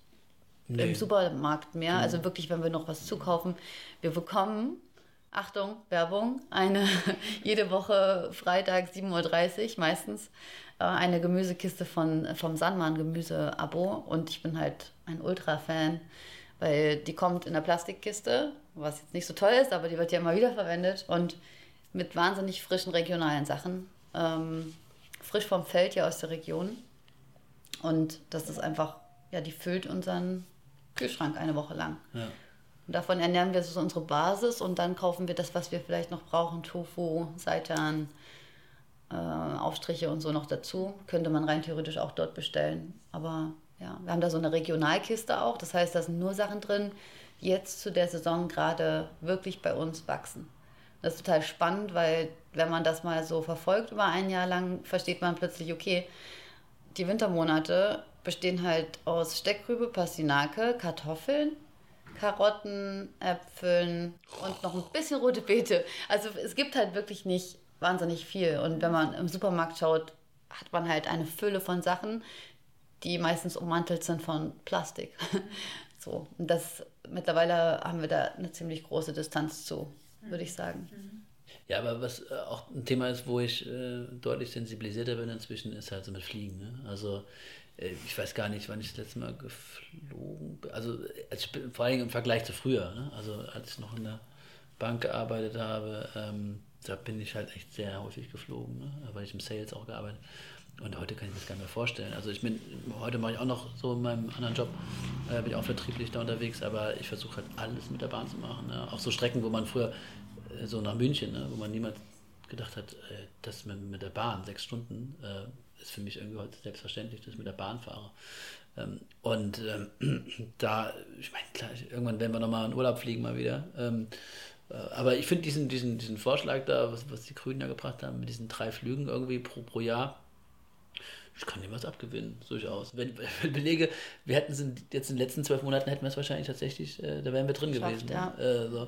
C: nee. im Supermarkt mehr. Mhm. Also wirklich, wenn wir noch was zukaufen. Wir bekommen, Achtung, Werbung, eine jede Woche Freitag 7.30 Uhr meistens eine Gemüsekiste von, vom Sandmann Gemüse-Abo. Und ich bin halt ein Ultra-Fan, weil die kommt in der Plastikkiste, was jetzt nicht so toll ist, aber die wird ja immer wieder verwendet. Und mit wahnsinnig frischen regionalen Sachen. Ähm, frisch vom Feld ja aus der Region. Und das ist einfach, ja, die füllt unseren Kühlschrank eine Woche lang. Ja. Und davon ernähren wir so unsere Basis und dann kaufen wir das, was wir vielleicht noch brauchen, Tofu, Seitan, äh, Aufstriche und so noch dazu. Könnte man rein theoretisch auch dort bestellen. Aber ja, wir haben da so eine Regionalkiste auch. Das heißt, da sind nur Sachen drin, die jetzt zu der Saison gerade wirklich bei uns wachsen. Das ist total spannend, weil wenn man das mal so verfolgt über ein Jahr lang, versteht man plötzlich, okay, die Wintermonate bestehen halt aus Steckrübe, Pastinake, Kartoffeln, Karotten, Äpfeln und noch ein bisschen rote Beete. Also es gibt halt wirklich nicht wahnsinnig viel. Und wenn man im Supermarkt schaut, hat man halt eine Fülle von Sachen, die meistens ummantelt sind von Plastik. so, und das mittlerweile haben wir da eine ziemlich große Distanz zu würde ich sagen.
B: Ja, aber was äh, auch ein Thema ist, wo ich äh, deutlich sensibilisierter bin inzwischen, ist halt so mit Fliegen. Ne? Also äh, ich weiß gar nicht, wann ich das letzte Mal geflogen bin. Also als ich, vor allem im Vergleich zu früher. Ne? Also als ich noch in der Bank gearbeitet habe, ähm, da bin ich halt echt sehr häufig geflogen, ne? weil ich im Sales auch gearbeitet und heute kann ich mir das gar nicht mehr vorstellen. Also ich bin, heute mache ich auch noch so in meinem anderen Job, äh, bin ich auch vertrieblich da unterwegs, aber ich versuche halt alles mit der Bahn zu machen. Ne? Auch so Strecken, wo man früher, äh, so nach München, ne? wo man niemals gedacht hat, äh, das mit, mit der Bahn, sechs Stunden, äh, ist für mich irgendwie heute selbstverständlich, dass ich mit der Bahn fahre. Ähm, und ähm, da, ich meine, klar, irgendwann werden wir nochmal in Urlaub fliegen mal wieder. Ähm, äh, aber ich finde diesen, diesen, diesen Vorschlag da, was, was die Grünen ja gebracht haben, mit diesen drei Flügen irgendwie pro, pro Jahr, ich kann dem was abgewinnen, durchaus. Wenn, wenn belege, wir hätten es jetzt in den letzten zwölf Monaten hätten wir es wahrscheinlich tatsächlich, äh, da wären wir drin Geschafft, gewesen. Ja. Äh, so.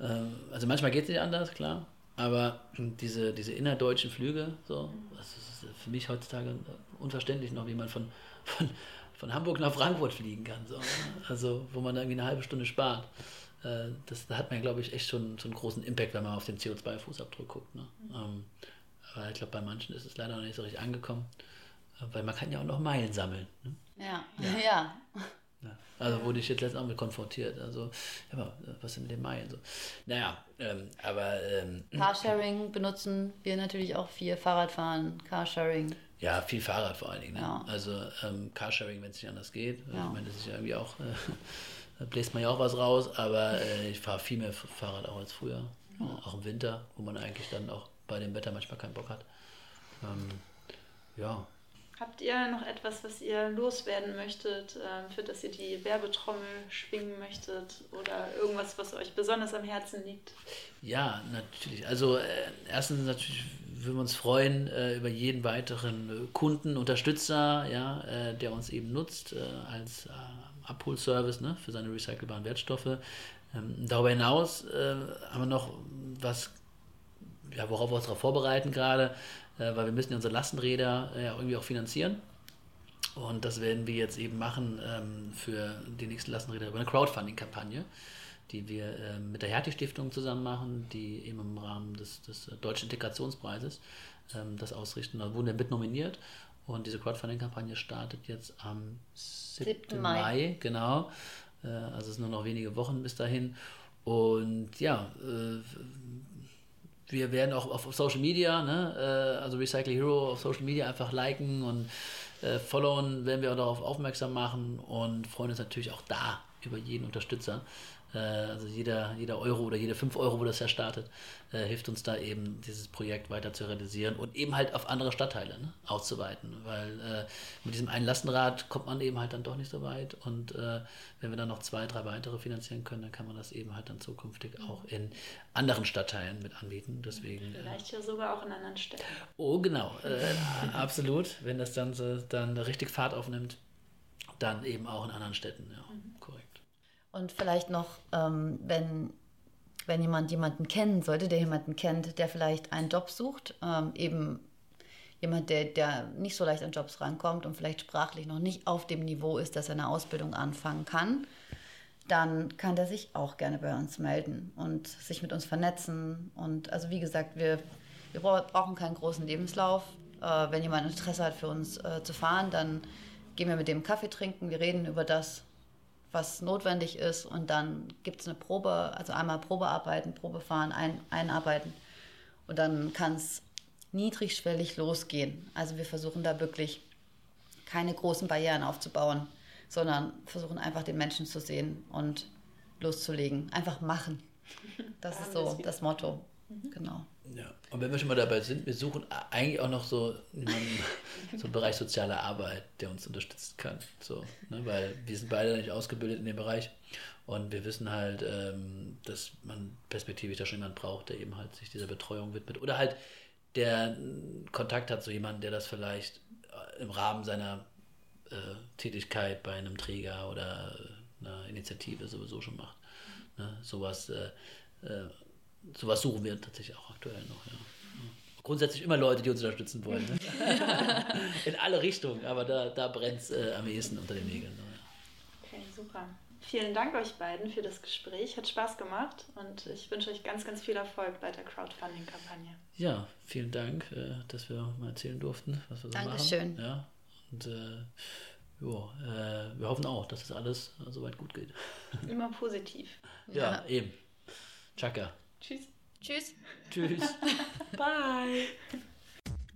B: ähm, also manchmal geht es nicht anders, klar. Aber diese, diese innerdeutschen Flüge, so, das ist für mich heutzutage unverständlich noch, wie man von, von, von Hamburg nach Frankfurt fliegen kann. So. Also, wo man da irgendwie eine halbe Stunde spart. Äh, das, da hat man, glaube ich, echt schon, schon einen großen Impact, wenn man auf den CO2-Fußabdruck guckt. Ne? Mhm. Ähm, aber ich glaube, bei manchen ist es leider noch nicht so richtig angekommen. Weil man kann ja auch noch Meilen sammeln. Ne?
C: Ja. ja. ja.
B: ja. Also wurde ich jetzt letztens auch mit konfrontiert. Also, ja, was sind denn die Meilen so? Naja, ähm, aber. Ähm,
C: Carsharing benutzen wir natürlich auch viel. Fahrradfahren, Carsharing.
B: Ja, viel Fahrrad vor allen Dingen. Ne? Ja. Also ähm, Carsharing, wenn es nicht anders geht. Ich meine, das ist ja irgendwie auch. Äh, da bläst man ja auch was raus, aber äh, ich fahre viel mehr Fahrrad auch als früher. Ja. Auch im Winter, wo man eigentlich dann auch bei dem Wetter manchmal keinen Bock hat. Ähm, ja,
A: Habt ihr noch etwas, was ihr loswerden möchtet, äh, für das ihr die Werbetrommel schwingen möchtet oder irgendwas, was euch besonders am Herzen liegt?
B: Ja, natürlich. Also äh, erstens natürlich würden wir uns freuen äh, über jeden weiteren äh, Kunden, Unterstützer, ja, äh, der uns eben nutzt äh, als Abholservice ne, für seine recycelbaren Wertstoffe. Ähm, darüber hinaus haben wir noch was, ja, worauf wir uns darauf vorbereiten gerade äh, weil wir müssen ja unsere Lastenräder ja irgendwie auch finanzieren. Und das werden wir jetzt eben machen ähm, für die nächsten Lastenräder über eine Crowdfunding-Kampagne, die wir äh, mit der Hertie-Stiftung zusammen machen, die eben im Rahmen des, des Deutschen Integrationspreises ähm, das ausrichten. Da wurden wir mit nominiert und diese Crowdfunding-Kampagne startet jetzt am 7. 7. Mai. Mai. genau. Äh, also es sind nur noch wenige Wochen bis dahin. Und ja, äh, wir werden auch auf Social Media, ne, äh, also Recycle Hero auf Social Media einfach liken und äh, followen, werden wir auch darauf aufmerksam machen und freuen uns natürlich auch da über jeden Unterstützer. Äh, also jeder, jeder Euro oder jede 5 Euro, wo das ja startet, äh, hilft uns da eben, dieses Projekt weiter zu realisieren und eben halt auf andere Stadtteile ne, auszuweiten. Weil äh, mit diesem einen Lastenrad kommt man eben halt dann doch nicht so weit. Und äh, wenn wir dann noch zwei, drei weitere finanzieren können, dann kann man das eben halt dann zukünftig auch in anderen Stadtteilen mit anbieten. Deswegen,
A: äh, Vielleicht ja sogar auch in anderen Städten.
B: Oh, genau. absolut. Wenn das dann, so, dann richtig Fahrt aufnimmt, dann eben auch in anderen Städten. Ja, mhm. korrekt.
C: Und vielleicht noch, ähm, wenn, wenn jemand jemanden kennen sollte, der jemanden kennt, der vielleicht einen Job sucht, ähm, eben jemand, der, der nicht so leicht an Jobs rankommt und vielleicht sprachlich noch nicht auf dem Niveau ist, dass er eine Ausbildung anfangen kann, dann kann der sich auch gerne bei uns melden und sich mit uns vernetzen. Und also wie gesagt, wir, wir brauchen keinen großen Lebenslauf. Äh, wenn jemand Interesse hat, für uns äh, zu fahren, dann gehen wir mit dem Kaffee trinken, wir reden über das, was notwendig ist und dann gibt es eine Probe, also einmal Probearbeiten, Probefahren, ein, einarbeiten und dann kann es niedrigschwellig losgehen. Also wir versuchen da wirklich keine großen Barrieren aufzubauen, sondern versuchen einfach den Menschen zu sehen und loszulegen. Einfach machen. Das ist so das Motto. Mhm. Genau.
B: Ja, und wenn wir schon mal dabei sind, wir suchen eigentlich auch noch so jemanden, so einen Bereich soziale Arbeit, der uns unterstützen kann. So, ne? Weil wir sind beide nicht ausgebildet in dem Bereich und wir wissen halt, ähm, dass man perspektivisch da schon jemanden braucht, der eben halt sich dieser Betreuung widmet. Oder halt der Kontakt hat zu jemandem, der das vielleicht äh, im Rahmen seiner äh, Tätigkeit bei einem Träger oder einer Initiative sowieso schon macht. Ne? Sowas, äh, äh, sowas suchen wir tatsächlich auch aktuell noch. Ja. Grundsätzlich immer Leute, die uns unterstützen wollen. Ne? In alle Richtungen, aber da, da brennt es äh, am ehesten unter den Nägeln. Ne?
A: Okay, super. Vielen Dank euch beiden für das Gespräch. Hat Spaß gemacht und ich wünsche euch ganz, ganz viel Erfolg bei der Crowdfunding-Kampagne.
B: Ja, vielen Dank, äh, dass wir mal erzählen durften, was wir so
C: Dankeschön.
B: machen. Ja, und äh, jo, äh, wir hoffen auch, dass das alles soweit gut geht.
A: Immer positiv.
B: ja, ja, eben. Chaka.
A: Tschüss.
C: Tschüss.
B: Tschüss.
A: Bye.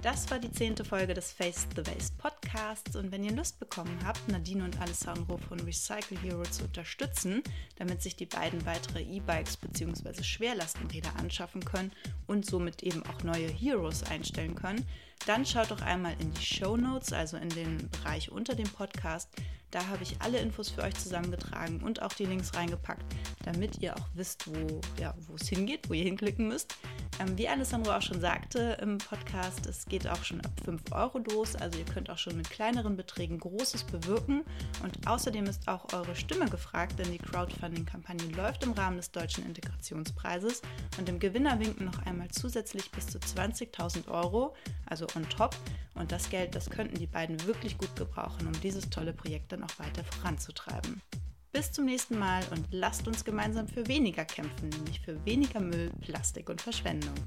A: Das war die zehnte Folge des Face the Waste Podcasts und wenn ihr Lust bekommen habt, Nadine und Alessandro von Recycle Hero zu unterstützen, damit sich die beiden weitere E-Bikes bzw. Schwerlastenräder anschaffen können und somit eben auch neue Heroes einstellen können, dann schaut doch einmal in die Show Notes, also in den Bereich unter dem Podcast. Da habe ich alle Infos für euch zusammengetragen und auch die Links reingepackt, damit ihr auch wisst, wo ja, es hingeht, wo ihr hinklicken müsst. Ähm, wie Alessandro auch schon sagte im Podcast, es geht auch schon ab 5 Euro los, also ihr könnt auch schon mit kleineren Beträgen Großes bewirken. Und außerdem ist auch eure Stimme gefragt, denn die Crowdfunding-Kampagne läuft im Rahmen des Deutschen Integrationspreises und dem Gewinner winken noch einmal zusätzlich bis zu 20.000 Euro, also on top. Und das Geld, das könnten die beiden wirklich gut gebrauchen, um dieses tolle Projekt dann auch weiter voranzutreiben. Bis zum nächsten Mal und lasst uns gemeinsam für weniger kämpfen, nämlich für weniger Müll, Plastik und Verschwendung.